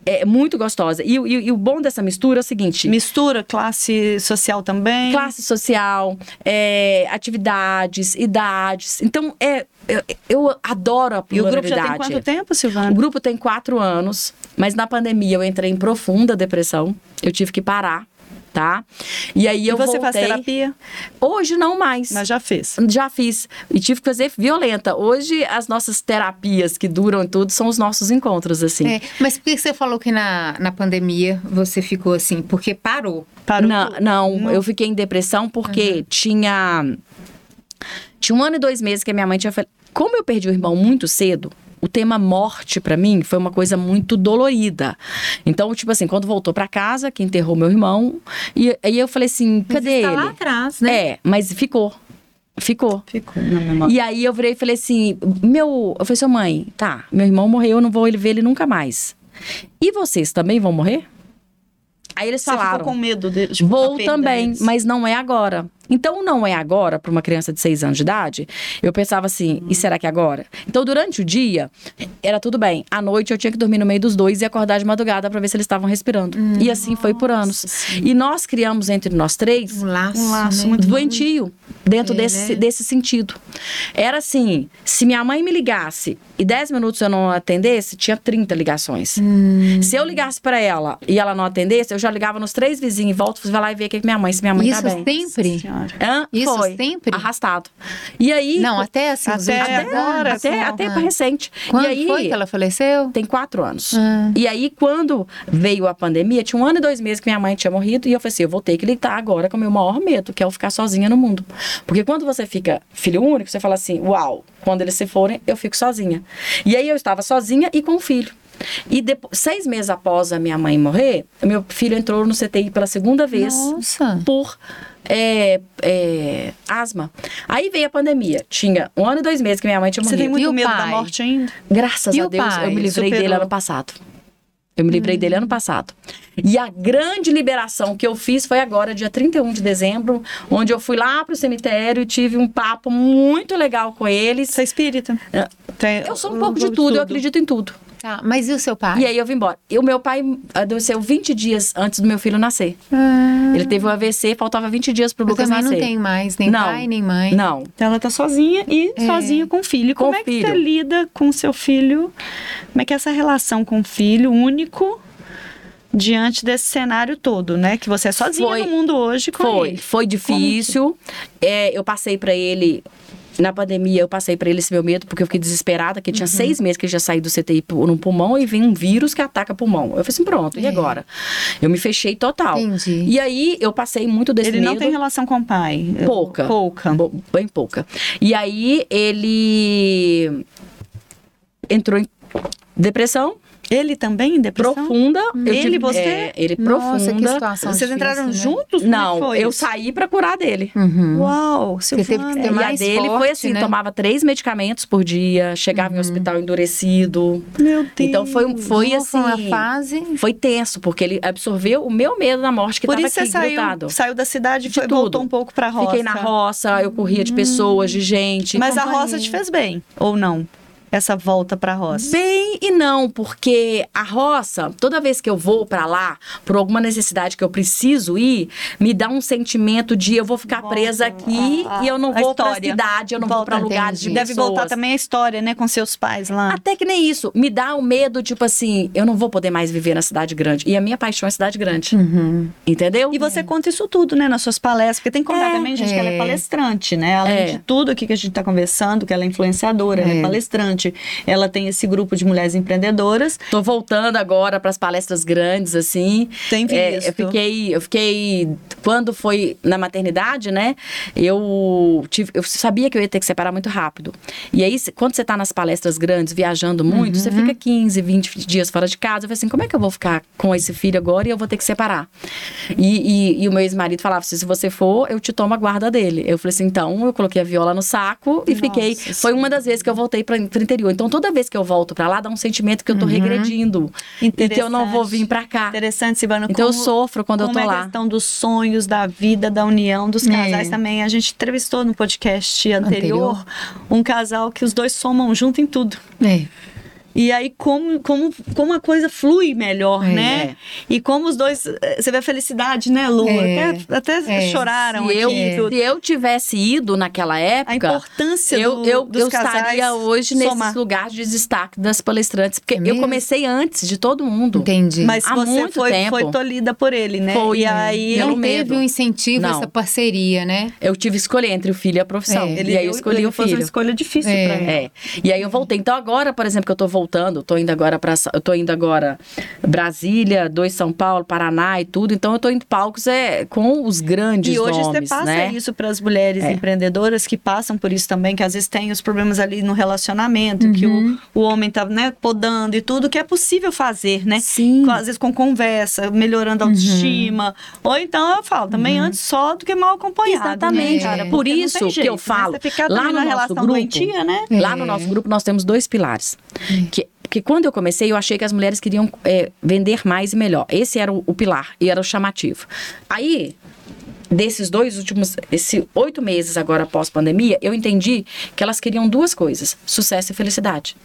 É muito gostosa. E, o- e- e o bom dessa mistura é o seguinte: Mistura classe social também. classe social, é, atividades, idades. Então, é, eu, eu adoro a E o grupo já pluralidade. tem quanto tempo, Silvana? O grupo tem quatro anos, mas na pandemia eu entrei em profunda depressão. Eu tive que parar, tá? E aí E eu você voltei. faz terapia? Hoje não mais. Mas já fez. Já fiz. E tive que fazer violenta. Hoje, as nossas terapias que duram e tudo são os nossos encontros, assim. É, mas por que você falou que na, na pandemia você ficou assim? Porque parou. Parou não, tudo. não, eu fiquei em depressão porque tinha. Tinha um ano e dois meses que a minha mãe tinha. Como eu perdi o irmão muito cedo. O tema morte pra mim foi uma coisa muito dolorida. Então, tipo assim, quando voltou pra casa, que enterrou meu irmão, e aí eu falei assim, cadê Tá ele? lá atrás, né? É, mas ficou. Ficou. Ficou na memória. E aí eu virei e falei assim: meu. Eu falei, sua mãe, tá, meu irmão morreu, eu não vou ver ele nunca mais. E vocês também vão morrer? Aí eles Você falaram. ficou com medo de, tipo, Vou também, mas não é agora. Então, não é agora para uma criança de seis anos de idade. Eu pensava assim, e será que é agora? Então, durante o dia, era tudo bem. À noite, eu tinha que dormir no meio dos dois e acordar de madrugada para ver se eles estavam respirando. e assim foi por anos. E nós criamos entre nós três Um laço, Um laço né? muito doentio dentro É, desse, né? desse sentido. Era assim: se minha mãe me ligasse e 10 minutos eu não atendesse, tinha 30 ligações. Hum. Se eu ligasse para ela e ela não atendesse, eu já ligava nos três vizinhos em volta, vai lá e ver o que que minha mãe, se minha mãe Isso tá bem. sempre? Senhora. Hã? Isso foi. sempre? Arrastado. E aí. Não, até assim, Até últimos agora, anos. até, assim, até Ah. recente. Quando e aí, foi que ela faleceu? Tem quatro anos. Ah. E aí, quando veio a pandemia, tinha um ano e dois meses que minha mãe tinha morrido, e eu falei assim: eu vou ter que lidar agora com o meu maior medo, que é eu ficar sozinha no mundo. Porque quando você fica filho único, você fala assim: uau, quando eles se forem, eu fico sozinha. E aí eu estava sozinha e com o filho. E depois, seis meses após a minha mãe morrer, meu filho entrou no CTI pela segunda vez Nossa. por é, é, asma. Aí veio a pandemia. Tinha um ano e dois meses que minha mãe tinha Você tem morrido. E muito o medo da morte ainda? Graças E a o Deus, pai? eu me livrei dele Superou? ano passado. Eu me livrei dele ano passado. E a grande liberação que eu fiz foi agora, dia 31 de dezembro, onde eu fui lá pro cemitério e tive um papo muito legal com eles. Você é espírita? É. Tem- Eu sou um pouco de tudo, eu acredito em tudo. Tá, mas e o seu pai? E aí eu vim embora. E o meu pai adoeceu 20 dias antes do meu filho nascer. Ah, Ele teve um AVC, faltava 20 dias pro Lucas nascer. não tenho mais nem Não. pai, nem mãe. Não. Então ela tá sozinha e É. sozinha com o filho. Com Como o é que você lida com o seu filho? Como é que é essa relação com o filho único diante desse cenário todo, né? Que você é sozinha Foi. no mundo hoje com Foi, ele. foi difícil. É, eu passei pra ele. Na pandemia, eu passei pra ele esse meu medo, porque eu fiquei desesperada, que Uhum. tinha seis meses que ele já saiu do CTI no pulmão e vem um vírus que ataca pulmão. Eu falei assim, pronto, e É. agora? Eu me fechei total. Entendi. E aí, eu passei muito desse Ele medo. não tem relação com o pai. Pouca. Pouca. Bo- Bem pouca. E aí, ele entrou em depressão Ele também em depressão? profunda. Eu Ele, tive- você? é, ele Nossa, que profunda. situação Vocês difícil, entraram né? juntos? É que Não, foi eu isso? saí pra curar dele. Uhum. Uau, Você teve que Silvana. ter e a mais dele foi forte, assim, né? tomava três medicamentos por dia, chegava em hospital endurecido. Meu Deus. Então foi, foi Nossa, assim. uma fase. Foi tenso, porque ele absorveu o meu medo da morte que Por tava isso aqui você saiu, grudado. saiu da cidade e foi, tudo. voltou um pouco pra roça. Fiquei na roça, eu corria de pessoas, de gente. Mas a roça te fez bem, ou não? Essa volta pra roça. Bem e não, porque a roça, toda vez que eu vou pra lá, por alguma necessidade que eu preciso ir, me dá um sentimento de eu vou ficar Volta presa aqui a- a- e eu não a vou pra história. cidade, eu não vou Volta, pra lugares de. Deve voltar pessoas. também a história, né, com seus pais lá. Até que nem isso. Me dá o medo, tipo assim, eu não vou poder mais viver na cidade grande. E a minha paixão é cidade grande. Uhum. Entendeu? E você conta isso tudo, né, nas suas palestras, porque tem que contar É, também, gente, que ela é é. palestrante, né? Além É. de tudo aqui que a gente tá conversando, que ela é influenciadora, ela é É. ela tem esse grupo de mulheres empreendedoras. Tô voltando agora para as palestras grandes, assim. Tem É, visto. eu fiquei, eu fiquei. Quando foi na maternidade, né? Eu tive, eu sabia que eu ia ter que separar muito rápido. E aí, quando você tá nas palestras grandes, viajando muito, você fica 15, 20 dias fora de casa. Eu falei assim, como é que eu vou ficar com esse filho agora e eu vou ter que separar? E, e- e o meu ex-marido falava assim, se você for, eu te tomo a guarda dele. Eu falei assim, então eu coloquei a viola no saco e Nossa fiquei. Foi uma das vezes que eu voltei para interior. Então toda vez que eu volto para lá, dá um sentimento que eu tô regredindo. E que eu não vou vir para cá. Interessante, Silvana. Então eu como- sofro quando eu tô é a lá. questão dos sonhos, da vida, da união, dos casais É. também. A gente entrevistou no podcast anterior, um casal que os dois somam junto em tudo. É. E aí, como, como, como a coisa flui melhor, É. né? E como os dois. eh, Você vê a felicidade, né, Lu? É. Até, até É. choraram Se aqui. eu, tudo. se eu tivesse ido naquela A época, importância eu, do, eu, dos eu casais estaria hoje somar. nesses lugares de destaque das palestrantes. Porque É eu comecei antes de todo mundo. Entendi. Mas Há você muito foi, tempo. foi tolhida por ele, né? Foi. E aí não teve medo. um incentivo, Não. essa parceria, né? Eu tive que escolher entre o filho e a profissão. É. ele e aí eu escolhi ele o fez uma filho. escolha difícil É. pra ele. É. E aí eu voltei. Então agora, por exemplo, que eu tô voltando, tô indo agora para eu tô indo agora Brasília, dois São Paulo, Paraná e tudo. Então eu tô indo palcos é com os grandes E hoje nomes, você passa né? isso para as mulheres É. empreendedoras que passam por isso também, que às vezes tem os problemas ali no relacionamento, que o, o homem tá né, podando e tudo, que é possível fazer, né? Sim. Com- às vezes com conversa, melhorando a autoestima. Ou então eu falo, também antes só do que mal acompanhado. Exatamente. Né, cara? Por isso tem que jeito, eu né? falo, Você ficar lá no na nosso relação grupo, doentia, né? Lá É. no nosso grupo nós temos dois pilares. Que, porque quando eu comecei, eu achei que as mulheres queriam é, vender mais e melhor. Esse era o, o pilar e era o chamativo. Aí, desses dois últimos, esses oito meses agora após pandemia, eu entendi que elas queriam duas coisas: sucesso e felicidade.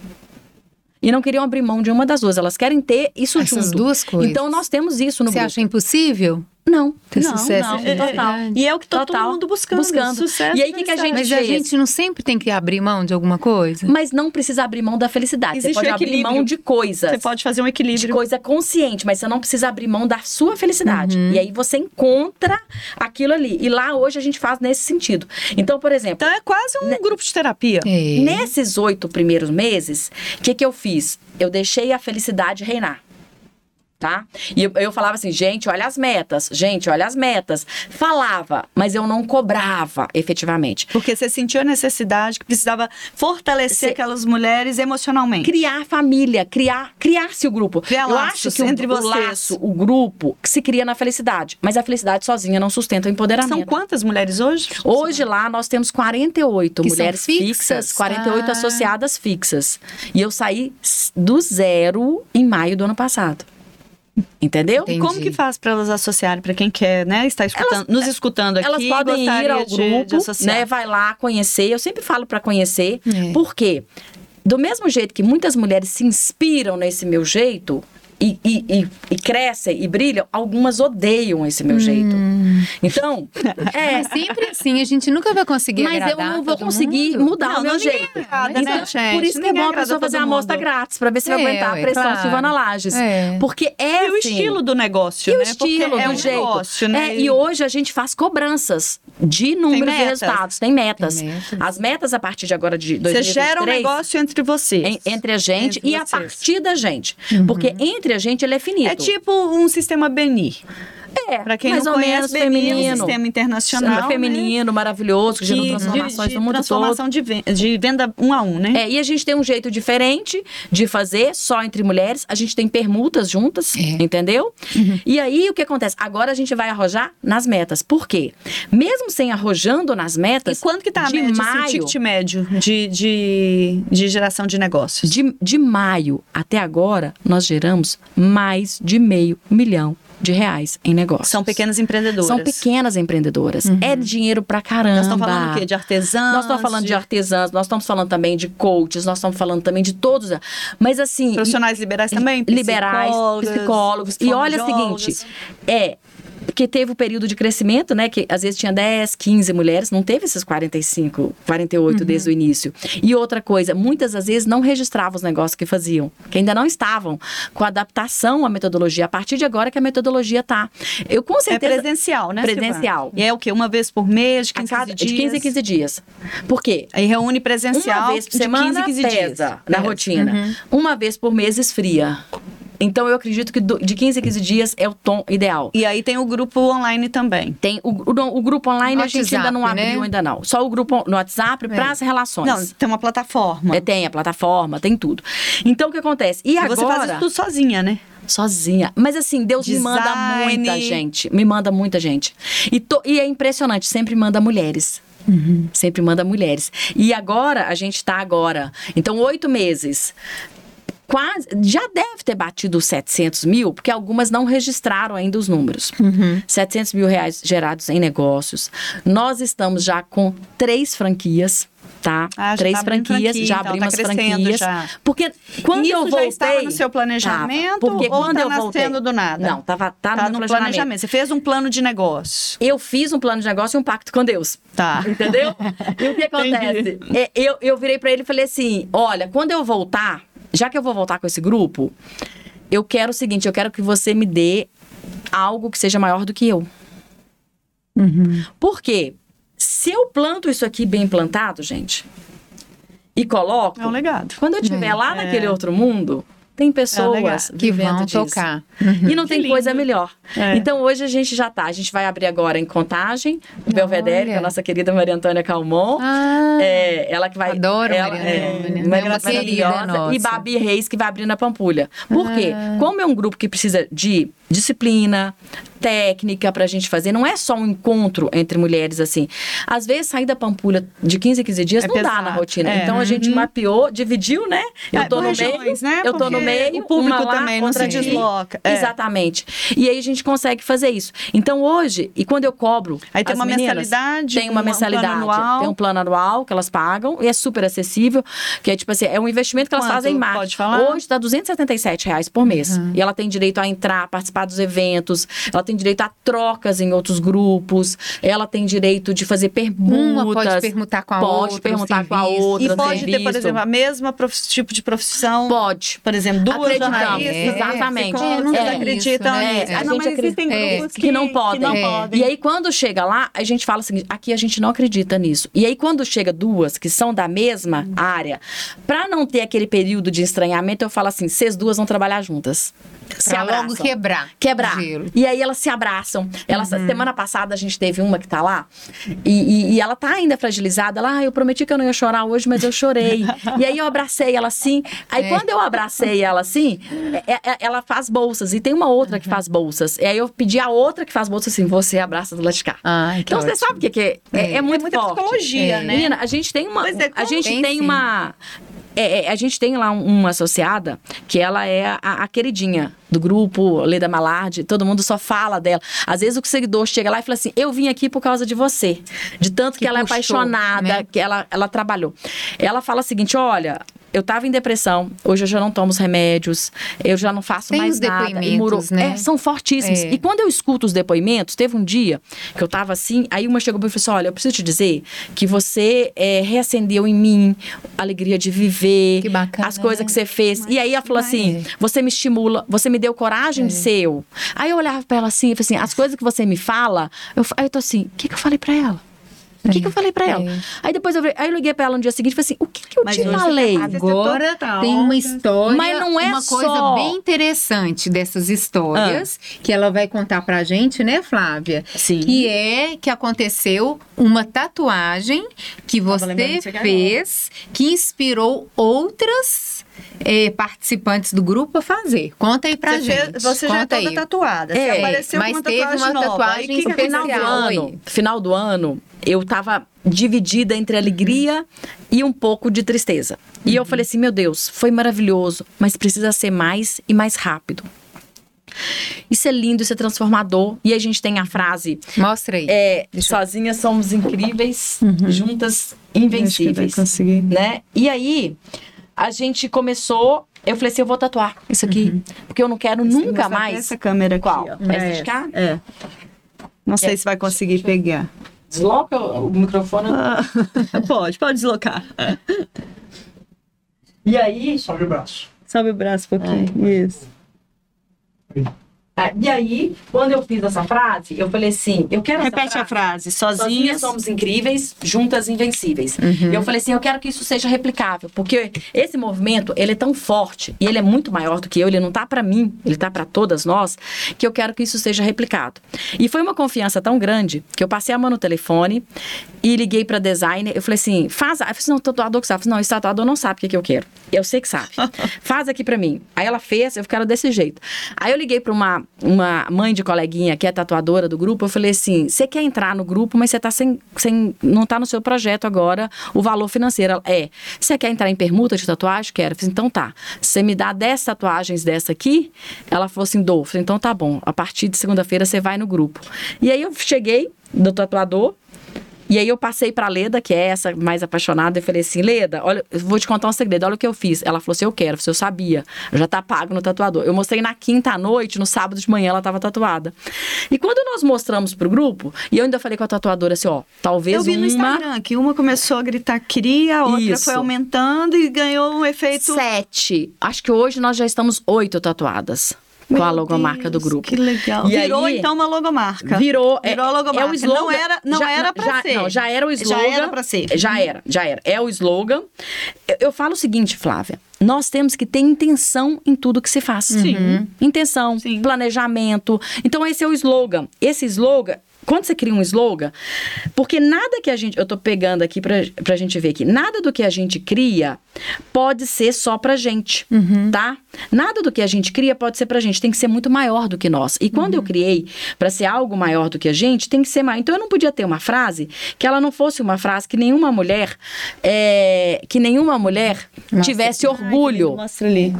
E não queriam abrir mão de uma das duas. Elas querem ter isso Essas junto. duas coisas. Então nós temos isso no Você grupo. acha impossível? Não. Ter Não, sucesso não, é é- total. verdade. E é o que tá todo mundo buscando. Buscando. Sucesso E aí, o que que a gente Mas a fez? gente não sempre tem que abrir mão de alguma coisa? Mas não precisa abrir mão da felicidade. Existe você pode o abrir mão de coisas. Você pode fazer um de equilíbrio. coisa consciente, mas você não precisa abrir mão da sua felicidade. Uhum. E aí você encontra aquilo ali. E lá hoje a gente faz nesse sentido. Então, por exemplo, Então é quase um grupo de terapia. É. nesses oito primeiros meses, o que, que eu fiz? Eu deixei a felicidade reinar. Tá? E eu, eu falava assim, gente, olha as metas, gente, olha as metas. Falava, mas eu não cobrava efetivamente. Porque você sentiu a necessidade que precisava fortalecer aquelas mulheres emocionalmente. criar família, criar, criar-se o grupo. Criar eu laços acho que o, entre o vocês. laço, o grupo, que se cria na felicidade. Mas a felicidade sozinha não sustenta o empoderamento. São quantas mulheres hoje? Hoje lá nós temos 48 Que mulheres fixas, fixas? 48 Ah. associadas fixas. E eu saí do zero em maio do ano passado. Entendeu? Entendi. Como que faz para elas associarem, para quem quer, né, estar escutando, nos escutando aqui? Elas podem ir ao de- grupo, de né? Vai lá conhecer. Eu sempre falo para conhecer. É. Por quê? Do mesmo jeito que muitas mulheres se inspiram nesse meu jeito e, e, e, e crescem e brilham, algumas odeiam esse meu jeito. Hum. Então, é. É sempre assim, a gente nunca vai conseguir Mas eu não vou conseguir mundo. mudar Não, o meu jeito. agrada, Então, né, gente? Por isso que é bom a pessoa fazer uma amostra grátis, pra ver se vai É, aguentar a ué, pressão claro. Silvana Lages. É. Porque é E o assim, estilo do negócio, e o né? estilo Porque é do um jeito. negócio, né? É, e hoje a gente faz cobranças de números e metas. resultados. Tem metas. Tem metas. As metas a partir de agora de Você 2023... gera um negócio entre vocês. en- entre a gente Entre e a partir da gente. Porque entre a gente ele é finito. É tipo um sistema Beni. É, Para quem mais não ou conhece, menos é um feminino. sistema internacional. né? feminino, maravilhoso, que gerou de, transformações de, no mundo todo. transformação de venda, de venda um a um, né? É, e a gente tem um jeito diferente de fazer, só entre mulheres. A gente tem permutas juntas, É. entendeu? E aí, o que acontece? Agora a gente vai arrojar nas metas. Por quê? Mesmo sem arrojando nas E metas, quanto que tá a de média, assim, o maio, ticket médio de, de, de geração de negócios? de, de maio até agora, nós geramos mais de meio milhão de reais em negócios. São pequenas empreendedoras. São pequenas empreendedoras. É dinheiro pra caramba. Nós estamos falando o quê? De artesãs? Nós estamos falando de artesãs, nós estamos falando também de coaches, nós estamos falando também de todos. Mas assim. Profissionais liberais também? liberais, psicólogas, psicólogos. E olha o seguinte, é que teve o período de crescimento, né? Que às vezes tinha 10, 15 mulheres, não teve esses 45, 48 desde o início. E outra coisa, muitas às vezes não registravam os negócios que faziam, que ainda não estavam com a adaptação à metodologia. A partir de agora que a metodologia tá. Eu com É certeza. presencial, né? Presencial. Silvana? E é o quê? Uma vez por mês, de a 15, cada- 15 dias? de 15 em 15 dias. Por quê? Aí reúne presencial Uma vez por de semana 15 em 15 pesa dias. na Pesa. rotina. Uma vez por mês esfria. Então eu acredito que do- de 15 em 15 dias é o tom ideal. E aí tem o grupo online também. Tem o, o- o grupo online a gente ainda não abriu né? ainda não. Só o grupo no WhatsApp para as relações. Não, tem uma plataforma. É, tem a plataforma, tem tudo. Então o que acontece? E E agora você faz isso tudo sozinha, né? sozinha. Mas assim, Deus me manda Design. muita gente. Me manda muita gente. E, to- e é impressionante, sempre manda mulheres. Sempre manda mulheres. E agora, a gente tá agora. Então, oito meses. Quase, já deve ter batido os 700 mil, porque algumas não registraram ainda os números. 700 mil reais gerados em negócios. Nós estamos já com três franquias, tá? Ah, já três tá franquias, franquia, já então tá abrimos crescendo franquias. já. Porque quando Isso eu já voltei. estava no seu planejamento Tava, porque ou quando tá eu voltei, nascendo do nada? Não, tava, tá, Tá no, no planejamento. planejamento. Você fez um plano de negócio. Eu fiz um plano de negócio e um pacto com Deus. Tá. Entendeu? e o que acontece? É, eu, eu virei pra ele e falei assim: olha, quando eu voltar, já que eu vou voltar com esse grupo, eu quero o seguinte: eu quero que você me dê algo que seja maior do que eu. Por quê? Se eu planto isso aqui bem plantado, gente, e coloco, É um legado. quando eu estiver É. lá naquele outro mundo, tem pessoas legal. Que vão disso. tocar. E não Que tem lindo. coisa melhor. É. Então hoje a gente já tá. A gente vai abrir agora em Contagem, no Belvedere, com a nossa querida Maria Antônia Calmon. Ah, É, ela que vai. Adoro ela, Maria é, Antônia. Maria Antônia querida maravilhosa. nossa. E Babi Reis, que vai abrir na Pampulha. Por quê? Ah. Como é um grupo que precisa de disciplina, técnica pra gente fazer, não é só um encontro entre mulheres assim. Às vezes sair da Pampulha de 15 em 15 dias É não dá pesado. na rotina. É. Então a gente Uhum. mapeou, dividiu, né? Eu É, tô por no regiões, meio, né? eu tô no Porque meio, o público lá, também não se aqui. desloca. É. Exatamente. E aí a gente consegue fazer isso. Então hoje, e quando eu cobro Aí tem uma meninas, mensalidade, tem uma um- um plano mensalidade, anual. tem um plano anual que elas pagam e é super acessível, que é tipo assim, é um investimento que elas Quanto? fazem em marketing. Pode falar? Hoje dá 277 reais por mês. Uhum. E ela tem direito a entrar, participar dos eventos, ela tem tem direito a trocas em outros grupos, ela tem direito de fazer permutas. Uma pode permutar com a pode outra. o permutar com a outra. E pode ter, por exemplo, a mesma tipo de profissão. Pode. Por exemplo, duas jornalistas. exatamente. É, acreditam isso, né? nisso. É. Ah, A não, mas existem acredita- grupos que não podem. não É. podem. E aí, quando chega lá, a gente fala assim: aqui a gente não acredita nisso. E aí, quando chega duas que são da mesma área, pra não ter aquele período de estranhamento, eu falo assim: vocês duas vão trabalhar juntas. Se Pra logo quebrar. Quebrar. o gelo. E aí elas se abraçam. Elas, Semana passada a gente teve uma que tá lá e, e- e ela tá ainda fragilizada. Ela, ah, eu prometi que eu não ia chorar hoje, mas eu chorei. e aí eu abracei ela assim. Aí É. quando eu abracei ela assim, é- é- ela faz bolsas. E tem uma outra que faz bolsas. E aí eu pedi a outra que faz bolsas assim: você abraça do lado de cá. Ai, então você ótimo. sabe o que, que é? É, é muito muita forte. psicologia, É. né? Menina, a gente tem uma. Mas é a gente Tem tem, uma. é, é, a gente tem lá um- uma associada que ela é a, a queridinha do grupo Leda Malarde, todo mundo só fala dela. Às vezes o seguidor chega lá e fala assim: Eu vim aqui por causa de você. De tanto que, Que ela puxou, é apaixonada, né? que ela, ela trabalhou. Ela fala o seguinte: olha. Eu tava em depressão, hoje eu já não tomo os remédios, eu já não faço Tem mais os nada. depoimentos, murou. né? É, são fortíssimos. É. E quando eu escuto os depoimentos, teve um dia que eu tava assim, aí uma chegou pra mim e falou assim: olha, eu preciso te dizer que você é, reacendeu em mim a alegria de viver, Que bacana, as coisas né? que você fez. e aí ela falou assim: você me estimula, você me deu coragem É. de ser eu. Aí eu olhava pra ela assim e falei assim: as coisas que você me fala, eu, aí eu tô assim: o que, que eu falei pra ela? O que, que eu falei pra ela? é. Aí depois eu, aí eu liguei pra ela no dia seguinte e falei assim: o que, que eu Mas te falei? tá- Agora Tá tem uma história, Mas não é uma só- coisa bem interessante dessas histórias que ela vai contar pra gente, né, Flávia? Sim. Que é que aconteceu uma tatuagem que você fez que inspirou outras eh, participantes do grupo a fazer. Conta aí pra Você, gente. fez- você já é Conta toda aí. tatuada. Você É, apareceu mas uma teve tatuagem uma nova. tatuagem Aí, o que que No final do ano, final do ano, eu tava dividida entre alegria e um pouco de tristeza. E eu falei assim, meu Deus, foi maravilhoso, mas precisa ser mais e mais rápido. Isso é lindo, isso é transformador. E a gente tem a frase: Mostra aí. é, sozinhas somos incríveis, juntas que vai invencíveis. conseguir. Né? E aí, a gente começou. Eu falei assim: eu vou tatuar isso aqui. Porque eu não quero nunca Mostrar pra mais. Essa câmera aqui, Qual? ó. Essa de cá? É. Não sei É. se vai conseguir pegar. Desloca o microfone. Ah, pode, pode deslocar. E aí, Sobe o braço. Sobe o braço um pouquinho. Isso. Ah, E aí, quando eu fiz essa frase, eu falei assim, eu quero Repete essa a frase. Sozinhas Sozinhas. somos incríveis, juntas invencíveis. E eu falei assim, eu quero que isso seja replicável, porque esse movimento, ele é tão forte e ele é muito maior do que eu, ele não tá pra mim, ele tá pra todas nós, que eu quero que isso seja replicado. E foi uma confiança tão grande que eu passei a mão no telefone e liguei pra designer, eu falei assim, faz, eu falei assim, não, tatuador que sabe, falei, não, esse tatuador não sabe o que, que eu quero. Eu sei que sabe. faz aqui pra mim. Aí ela fez, eu quero desse jeito. Aí eu liguei pra uma, mãe de coleguinha que é tatuadora do grupo, eu falei assim, você quer entrar no grupo, mas você tá sem, sem, não tá no seu projeto agora o valor financeiro. É, você quer entrar em permuta de tatuagem? Quero. Eu falei, então tá, você me dá 10 tatuagens dessa aqui? Ela falou assim, dou. Eu falei, então tá bom, a partir de segunda-feira você vai no grupo. E aí eu cheguei do tatuador, e aí eu passei pra Leda, que é essa mais apaixonada, e falei assim, Leda, olha, eu vou te contar um segredo, olha o que eu fiz. Ela falou assim, eu quero, se eu sabia, já tá pago no tatuador. Eu mostrei na quinta à noite, no sábado de manhã ela tava tatuada. E quando nós mostramos pro grupo, e eu ainda falei com a tatuadora assim, ó, talvez Eu vi no uma... Instagram que uma começou a gritar queria, a outra Isso. foi aumentando e ganhou um efeito. Sete. Acho que hoje nós já estamos oito tatuadas com Meu a logomarca Deus, do grupo. Que legal. E Virou aí- então uma logomarca. Virou, é, Virou a logomarca. É o slogan. Não era, não já, era pra já, ser. Não, já era o slogan. Já era pra ser. Já era, já era. É o slogan. Eu, eu falo o seguinte, Flávia. Nós temos que ter intenção em tudo que se faz. Sim. Intenção, Sim. planejamento. Então, esse é o slogan. Esse slogan. Quando você cria um slogan, porque nada que a gente. Eu tô pegando aqui pra, pra gente ver aqui. Nada do que a gente cria pode ser só pra gente, tá? Nada do que a gente cria pode ser pra gente. Tem que ser muito maior do que nós. E quando eu criei pra ser algo maior do que a gente, tem que ser maior. Então eu não podia ter uma frase que ela não fosse uma frase que nenhuma mulher. é, que nenhuma mulher tivesse orgulho Mostra ali.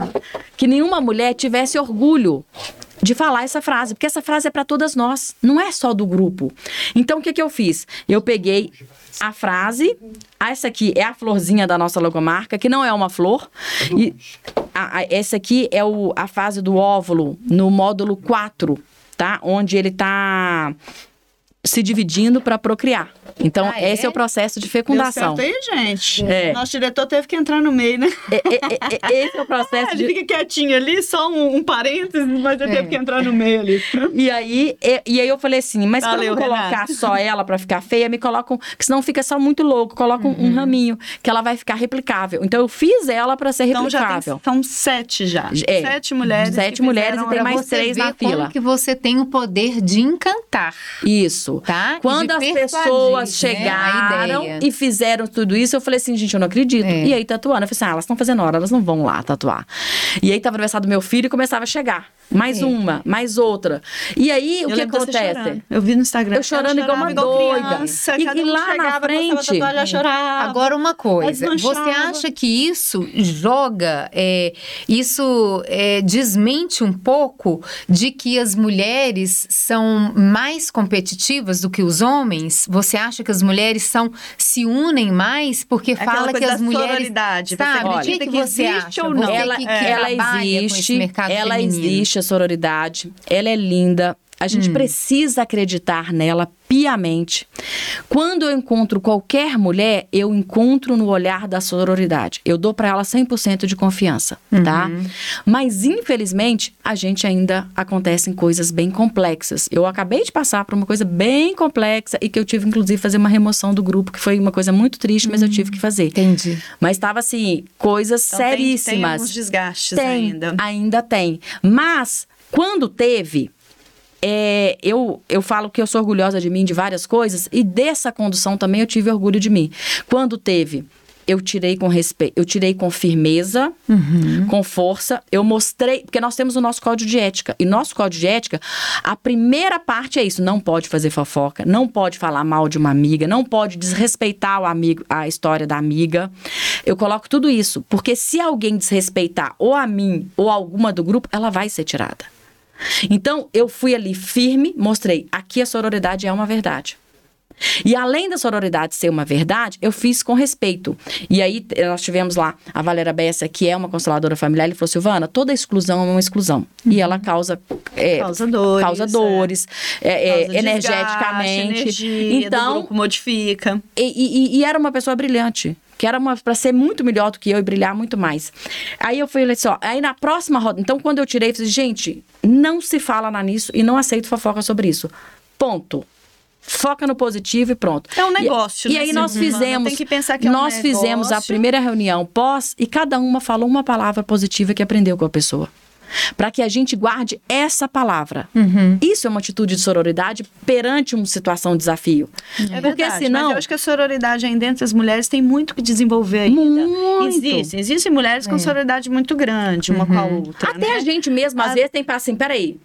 que nenhuma mulher tivesse orgulho de falar essa frase, porque essa frase é para todas nós, não é só do grupo. Então o que que eu fiz? Eu peguei a frase, ah, essa aqui é a florzinha da nossa logomarca, que não é uma flor, e a- a- essa aqui é o- a fase do óvulo no módulo 4. tá? Onde ele tá se dividindo para procriar. Então, Ah, é? esse é o processo de Deu fecundação. certo aí, gente. É. Nosso diretor teve que entrar no meio, né? É, é, é, é, esse é o processo Ele de fica quietinho ali, só um, um parênteses, mas ele É. teve que entrar no meio ali. E aí, e, e aí eu falei assim, mas Valeu, pra não colocar Renata. só ela pra ficar feia, me colocam, que senão fica só muito louco, colocam Uhum. um raminho, que ela vai ficar replicável. Então eu fiz ela pra ser Então já tem, replicável. são sete já. É. Sete mulheres. Sete mulheres e tem mais Você três na como fila. que você tem o poder de encantar, Isso. Tá? E Quando as pessoas né, chegaram ideia. e fizeram tudo isso, eu falei assim, gente, eu não acredito. É. E aí, tatuando, eu falei assim, ah, elas estão fazendo hora, elas não vão lá tatuar. E aí, tava aniversário do meu filho e começava a chegar. Mais É. uma, mais outra. E aí, o Eu que de você acontece? Eu vi no Instagram. Eu chorando igual uma doida. Criança, E- e lá na chegava, mostrava frente-. Agora uma coisa, você acha que isso joga, é, isso é, desmente um pouco de que as mulheres são mais competitivas do que os homens? Você acha que as mulheres são se unem mais porque Aquela fala que as mulheres sabe? O que, que que você existe acha? ou não? Você ela, que, que ela trabalha com esse existe, mercado ela feminino. existe sororidade, ela é linda. A gente Hum. precisa acreditar nela piamente. Quando eu encontro qualquer mulher, eu encontro no olhar da sororidade. Eu dou para ela 100% de confiança, tá? Uhum. Mas infelizmente, a gente ainda acontecem coisas bem complexas. Eu acabei de passar por uma coisa bem complexa e que eu tive inclusive fazer uma remoção do grupo, que foi uma coisa muito triste, mas eu tive que fazer. Entendi. Mas estava assim, coisas Então, tem- Tem, seríssimas. alguns desgastes Tem, ainda. ainda tem. Mas, quando teve, é, eu, eu falo que eu sou orgulhosa de mim de várias coisas, e dessa condução também eu tive orgulho de mim. Quando teve, eu tirei com respeito, eu tirei com firmeza, com força, eu mostrei, porque nós temos o nosso código de ética. E nosso código de ética, a primeira parte é isso: não pode fazer fofoca, não pode falar mal de uma amiga, não pode desrespeitar o amigo, a história da amiga. Eu coloco tudo isso, porque se alguém desrespeitar ou a mim ou alguma do grupo, ela vai ser tirada. Então, eu fui ali firme, mostrei, aqui a sororidade é uma verdade. E além da sororidade ser uma verdade, eu fiz com respeito. E aí eh, nós tivemos lá a Valéria Bessa, que é uma consteladora familiar, ele falou: Silvana, toda exclusão é uma exclusão. E ela causa. eh, Causa dores, Causa é. dores, eh, eh, Causa energeticamente. desgaste, energia então, modifica. e, e- e era uma pessoa brilhante. Que era para ser muito melhor do que eu e brilhar muito mais. Aí eu falei assim, ó, aí na próxima roda, então quando eu tirei, eu falei, gente, não se fala na nisso e não aceito fofoca sobre isso. Ponto. Foca no positivo e pronto. É um E- negócio, E, né, aí nós fizemos. Tem que pensar que é um nós fizemos a primeira reunião pós e cada uma falou uma palavra positiva que aprendeu com a pessoa. Para que a gente guarde essa palavra. Uhum. Isso é uma atitude de sororidade perante uma situação de desafio. É Porque verdade, senão. Mas eu acho que a sororidade ainda entre as mulheres tem muito que desenvolver ainda. Muito. Existem. Existem mulheres com sororidade muito grande, uma com a outra. Até né? a gente mesmo, às A- vezes, tem para assim, peraí.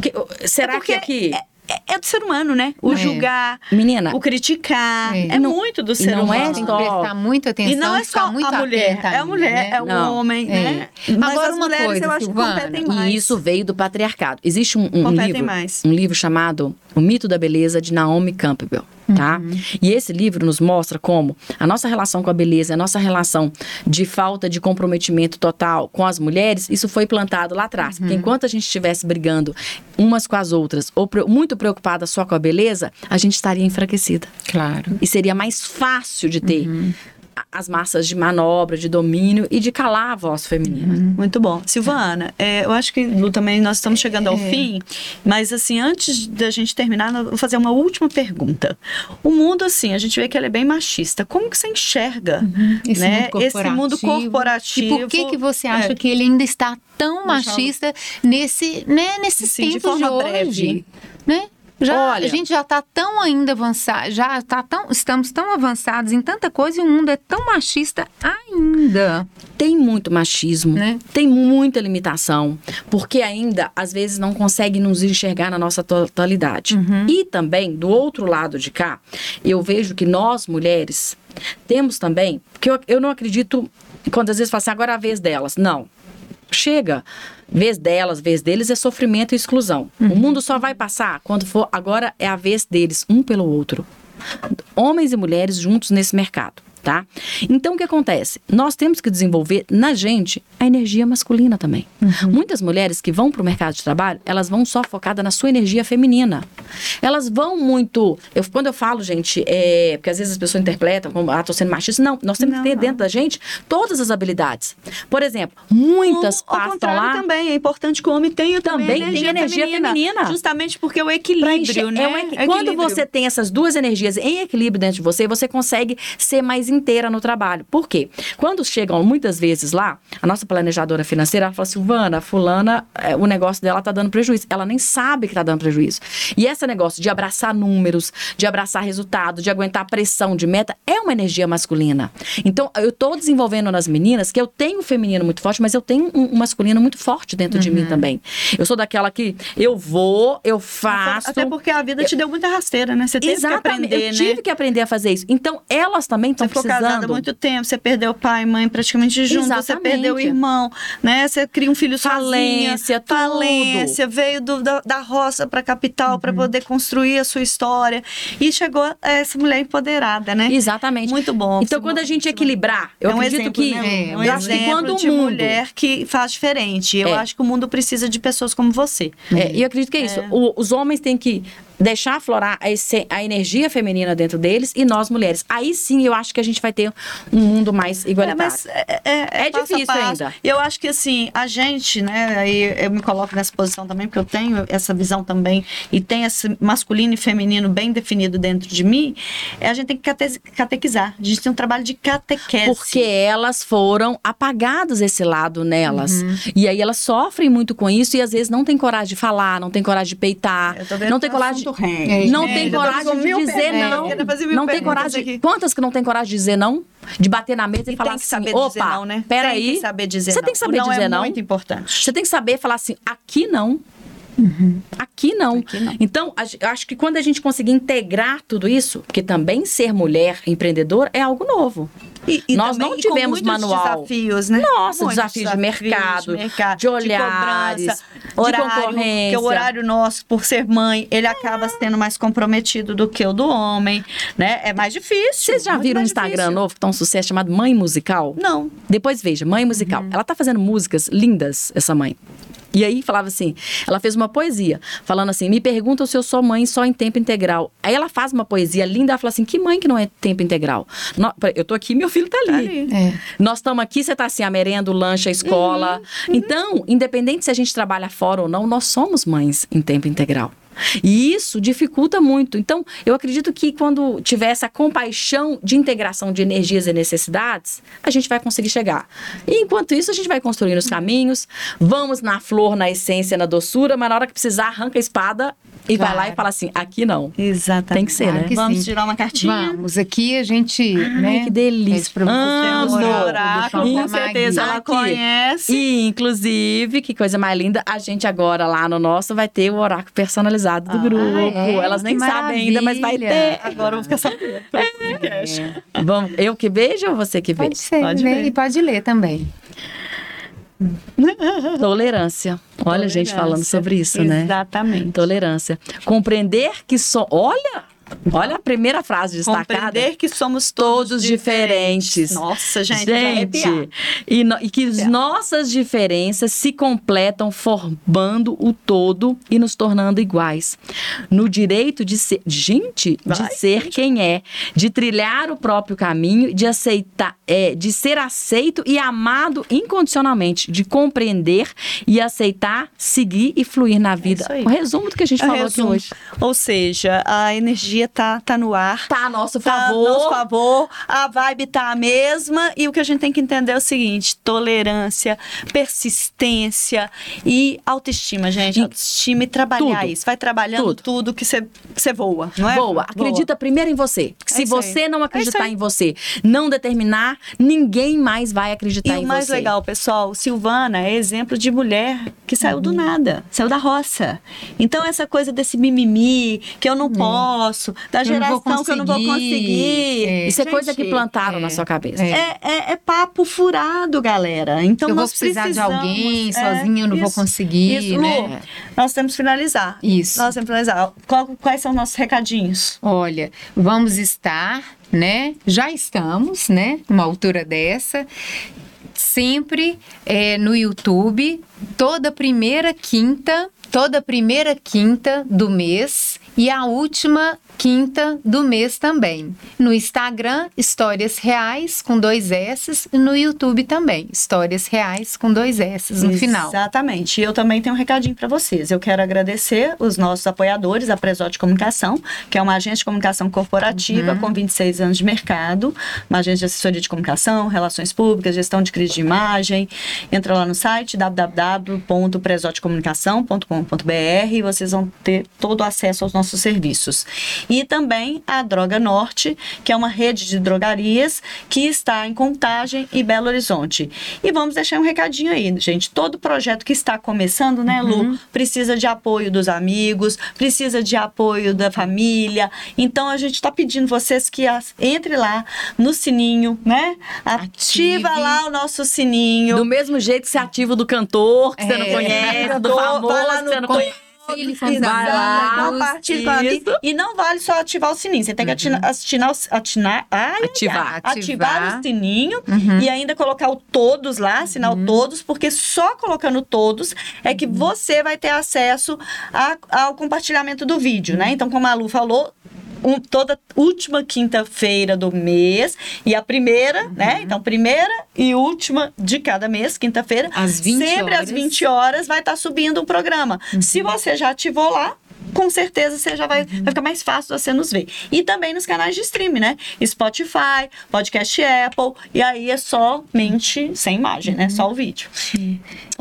Que, será porque que aqui. É, é do ser humano, né? O É. julgar, Menina, o criticar. É. É, Não- muito do e ser não humano. é Tem que só- prestar muita atenção E não é só a mulher, atenta é a mulher, né? é o Não. homem, É. né? Mas Agora as uma mulheres coisa, eu acho Silvana, que competem E mais. isso veio do patriarcado. Existe um, um livro, mais. um livro chamado O Mito da Beleza de Naomi Campbell, tá? Uhum. E esse livro nos mostra como a nossa relação com a beleza, a nossa relação de falta de comprometimento total com as mulheres, isso foi plantado lá atrás. Uhum. Porque enquanto a gente estivesse brigando umas com as outras ou muito preocupada só com a beleza, a gente estaria enfraquecida. Claro. E seria mais fácil de ter Uhum. As massas de manobra, de domínio e de calar a voz feminina. Muito bom. Silvana, é, eu acho que Lu, também nós estamos chegando ao É. fim, mas assim, antes da gente terminar, eu vou fazer uma última pergunta. O mundo, assim, a gente vê que ele é bem machista. Como que você enxerga Esse, né, mundo esse mundo corporativo? E por que que você acha É. que ele ainda está tão machista nesse, né, nesses Sim, de tempos de, forma hoje? breve. Né? Já, Olha- a gente já está tão ainda avançado, já tá tão, estamos tão avançados em tanta coisa e o mundo é tão machista ainda. Tem muito machismo, Né? tem muita limitação, porque ainda às vezes não consegue nos enxergar na nossa totalidade. E também, do outro lado de cá, eu vejo que nós, mulheres, temos também, porque eu, eu não acredito, quando às vezes fala assim, agora é a vez delas. Não. Chega. Vez delas, vez deles é sofrimento e exclusão. O mundo só vai passar quando for. Agora é a vez deles, um pelo outro. Homens e mulheres juntos nesse mercado. Tá? Então o que acontece? Nós temos que desenvolver na gente a energia masculina também. Muitas mulheres que vão para o mercado de trabalho, elas vão só focadas na sua energia feminina. Elas vão muito. Eu, quando eu falo, gente, é, porque às vezes as pessoas interpretam como, ah, tô sendo machista. Não, nós temos Não, que ter não. dentro da gente todas as habilidades. Por exemplo, muitas Ao passam lá. também, é importante que o homem tenha também, Também tem energia feminina. Justamente porque o pra equilíbrio, encher- né? é um equi- É Quando equilíbrio. você tem essas duas energias em equilíbrio dentro de você, você consegue ser mais inteira no trabalho. Por quê? Quando chegam muitas vezes lá, a nossa planejadora financeira ela fala assim: Silvana, fulana, é, o negócio dela tá dando prejuízo. Ela nem sabe que tá dando prejuízo. E esse negócio de abraçar números, de abraçar resultado, de aguentar pressão de meta, é uma energia masculina. Então, eu tô desenvolvendo nas meninas que eu tenho um feminino muito forte, mas eu tenho um, um masculino muito forte dentro de Uhum. mim também. Eu sou daquela que eu vou, eu faço. Até porque a vida te deu muita rasteira, né? Você teve Exatamente. que aprender, eu tive né? que aprender a fazer isso. Então, elas também estão ficou casada há muito tempo, você perdeu pai e mãe praticamente juntos, você perdeu o irmão, né? Você cria um filho Falência, sozinha, tudo. falência, veio do- da, da roça para capital para poder construir a sua história e chegou essa mulher empoderada, né? Exatamente. Muito bom. Então, quando a gente equilibrar, eu é um acredito exemplo, que. né? É, É um eu acho que quando de mundo. mulher que faz diferente. Eu É. acho que o mundo precisa de pessoas como você. É, e eu acredito que é isso. O- os homens têm que deixar aflorar a, esse- a energia feminina dentro deles e nós mulheres. Aí sim eu acho que a gente vai ter um mundo mais É, igualitário. mas é, é- é É difícil passo. ainda. Eu acho que assim, a gente, né, aí eu me coloco nessa posição também, porque eu tenho essa visão também, e tem esse masculino e feminino bem definido dentro de mim, é, a gente tem que cate- catequizar. A gente tem um trabalho de catequese. Porque elas foram apagadas esse lado nelas. Uhum. E aí elas sofrem muito com isso e às vezes não tem coragem de falar, não tem coragem de peitar, não tem coragem. Assunto rende. Não É, tem coragem de mil dizer perguntas, não. Não tem coragem. aqui. Quantas que não tem coragem de dizer não? De bater na mesa e, E falar tem que assim: saber opa, dizer não, né? Tem peraí. que saber dizer Você não. tem que saber o não dizer é não. muito importante. Você tem que saber falar assim: aqui não. Aqui não. Aqui não. Então, eu acho que quando a gente conseguir integrar tudo isso, porque também ser mulher empreendedora é algo novo. E, e Nós também não tivemos manual. desafios, né? Nossa, Muitos desafios de mercado, mercado, de olhares, cobrança, de horário, concorrência. Porque o horário nosso, por ser mãe, ele acaba sendo mais comprometido do que o do homem, né? É mais difícil. Vocês já viram um Instagram difícil. novo que tá um sucesso chamado Mãe Musical? Não. Depois veja, Mãe Musical. Ela tá fazendo músicas lindas, essa mãe. E aí falava assim, ela fez uma poesia, falando assim, me perguntam se eu sou mãe só em tempo integral. Aí ela faz uma poesia linda, ela fala assim, que mãe que não é tempo integral? No- eu tô aqui, meu filho tá ali. Tá ali. É. Nós estamos aqui, você tá assim, a merenda, o lanche, a escola. Então, independente se a gente trabalha fora ou não, nós somos mães em tempo integral. E isso dificulta muito. Então, eu acredito que quando tiver essa compaixão de integração de energias e necessidades, a gente vai conseguir chegar. E enquanto isso, a gente vai construindo os caminhos, vamos na flor, na essência, na doçura, mas na hora que precisar, arranca a espada e vai lá Claro. e fala assim: aqui não. Exatamente. Tem que ser, Claro né? que Vamos sim. tirar uma cartinha? Vamos, aqui a gente, né? que delícia. Amo. oráculo com certeza ela Aqui. conhece. E, inclusive, que coisa mais linda, a gente agora lá no nosso vai ter o oráculo personalizado do Ah, grupo. é? Elas nem Que sabem ainda, mas vai ter. maravilha. Agora eu vou ficar sabendo. É, Vamos, eu que vejo ou você que vê? pode ser, Pode né? ver. E pode ler também. Tolerância. Olha a gente falando sobre isso, né? Exatamente. Tolerância. Compreender que só. Olha! Olha a primeira frase destacada. Compreender que somos todos, Todos diferentes. Nossa, gente, Gente, e, no- e que as nossas diferenças se completam formando o todo e nos tornando iguais. No direito de ser, gente, Vai, de ser quem é, de trilhar o próprio caminho, de aceitar, é, de ser aceito e amado incondicionalmente, de compreender e aceitar, seguir e fluir na vida. isso aí. o resumo do que a gente É falou resumo. aqui hoje. Ou seja, a energia tá, tá no ar. Tá a nosso Tá a favor. nosso favor, a vibe tá a mesma e o que a gente tem que entender é o seguinte: tolerância, persistência e autoestima, gente. E- Autoestima e trabalhar tudo. isso. Vai trabalhando Tudo. tudo, que você você voa, não é? Boa, acredita primeiro em você. Se isso aí. você não É acreditar aí. em você, não determinar, ninguém mais vai acreditar E em o mais você. legal, pessoal, Silvana é exemplo de mulher que saiu Uhum. do nada, saiu da roça. Então, essa coisa desse mimimi, que eu não posso, da Eu vou geração que eu não vou conseguir. É. Isso é coisa que plantaram é, na sua cabeça. é. É, é- papo furado, galera. Então, eu vou nós precisar de alguém, é, sozinho eu não vou isso, conseguir, Isso, Lu, né? nós temos que finalizar. Isso. Nós temos que finalizar. Qual- quais são os nossos recadinhos? Olha, vamos estar né? Já estamos, né? Numa altura dessa. Sempre é, no YouTube, toda primeira quinta, toda primeira quinta do mês e a última quinta do mês também. No Instagram, Histórias Reais com dois S e no YouTube também, Histórias Reais com dois S no final. Exatamente. E eu também tenho um recadinho para vocês. Eu quero agradecer os nossos apoiadores, a Presote Comunicação, que é uma agência de comunicação corporativa Uhum. com 26 anos de mercado, uma agência de assessoria de comunicação, relações públicas, gestão de crise de imagem. Entra lá no site www.presotecomunicação.com.br e vocês vão ter todo o acesso aos nossos serviços. E também a Droga Norte, que é uma rede de drogarias que está em Contagem e Belo Horizonte. E vamos deixar um recadinho aí, gente. Todo projeto que está começando, né, Lu, precisa de apoio dos amigos, precisa de apoio da família. Então a gente está pedindo vocês que as- entre lá no sininho, né? Ativa Ative. lá o nosso sininho. Do mesmo jeito que você ativa o do cantor, que você não É. conhece, do famoso, lá que você não com- compartilha com. E não vale só ativar o sininho. Você tem que atina- atinar, atinar, ai, Ativar. ativar Ativar. o sininho e ainda colocar o todos lá, assinar o todos, porque só colocando todos é que você vai ter acesso a- ao compartilhamento do vídeo, né? Então, como a Lu falou, um- toda última quinta-feira do mês e a primeira, né? Então, primeira e última de cada mês, quinta-feira. Às 20 Sempre às horas. 20 horas vai estar subindo um programa. Se você já ativou lá, com certeza você já vai, vai ficar mais fácil você nos ver. E também nos canais de streaming, né? Spotify, podcast Apple, e aí é somente sem imagem, né? Só o vídeo.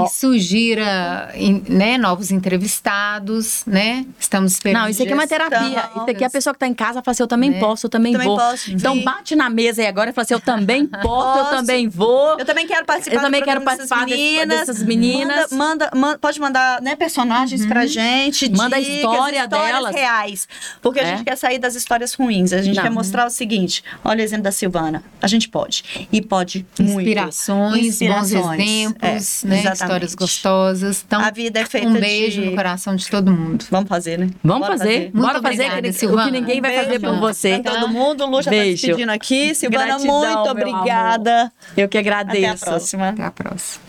E sugira né, novos entrevistados, né? Estamos esperando. Não, isso aqui é uma terapia. Isso aqui é a pessoa que tá em casa fala assim: eu também Né? posso, eu também, Também vou. posso. Então Sim. bate na mesa aí agora e fala assim: eu também posso, eu Posso. também vou. Eu também quero participar Eu também do quero dessas participar desse- meninas. dessas meninas. Manda, manda- pode mandar né, personagens pra gente. Manda a dicas, história histórias delas. reais. Porque a É. gente quer sair das histórias ruins. A gente Não. quer mostrar o seguinte: olha o exemplo da Silvana. A gente pode. E pode muito. Inspirações, Inspirações. bons exemplos, É, né? exatamente. Histórias gostosas. Então, A vida é feita um beijo de- no coração de todo mundo. Vamos fazer, né? Vamos Bora fazer. Muito Bora fazer obrigada, que- o que ninguém vai fazer por você. Pra todo mundo. Lu já tá Beijo. despedindo aqui. Silvana, Gratidão, muito obrigada. Eu que agradeço. Até a próxima. Até a próxima.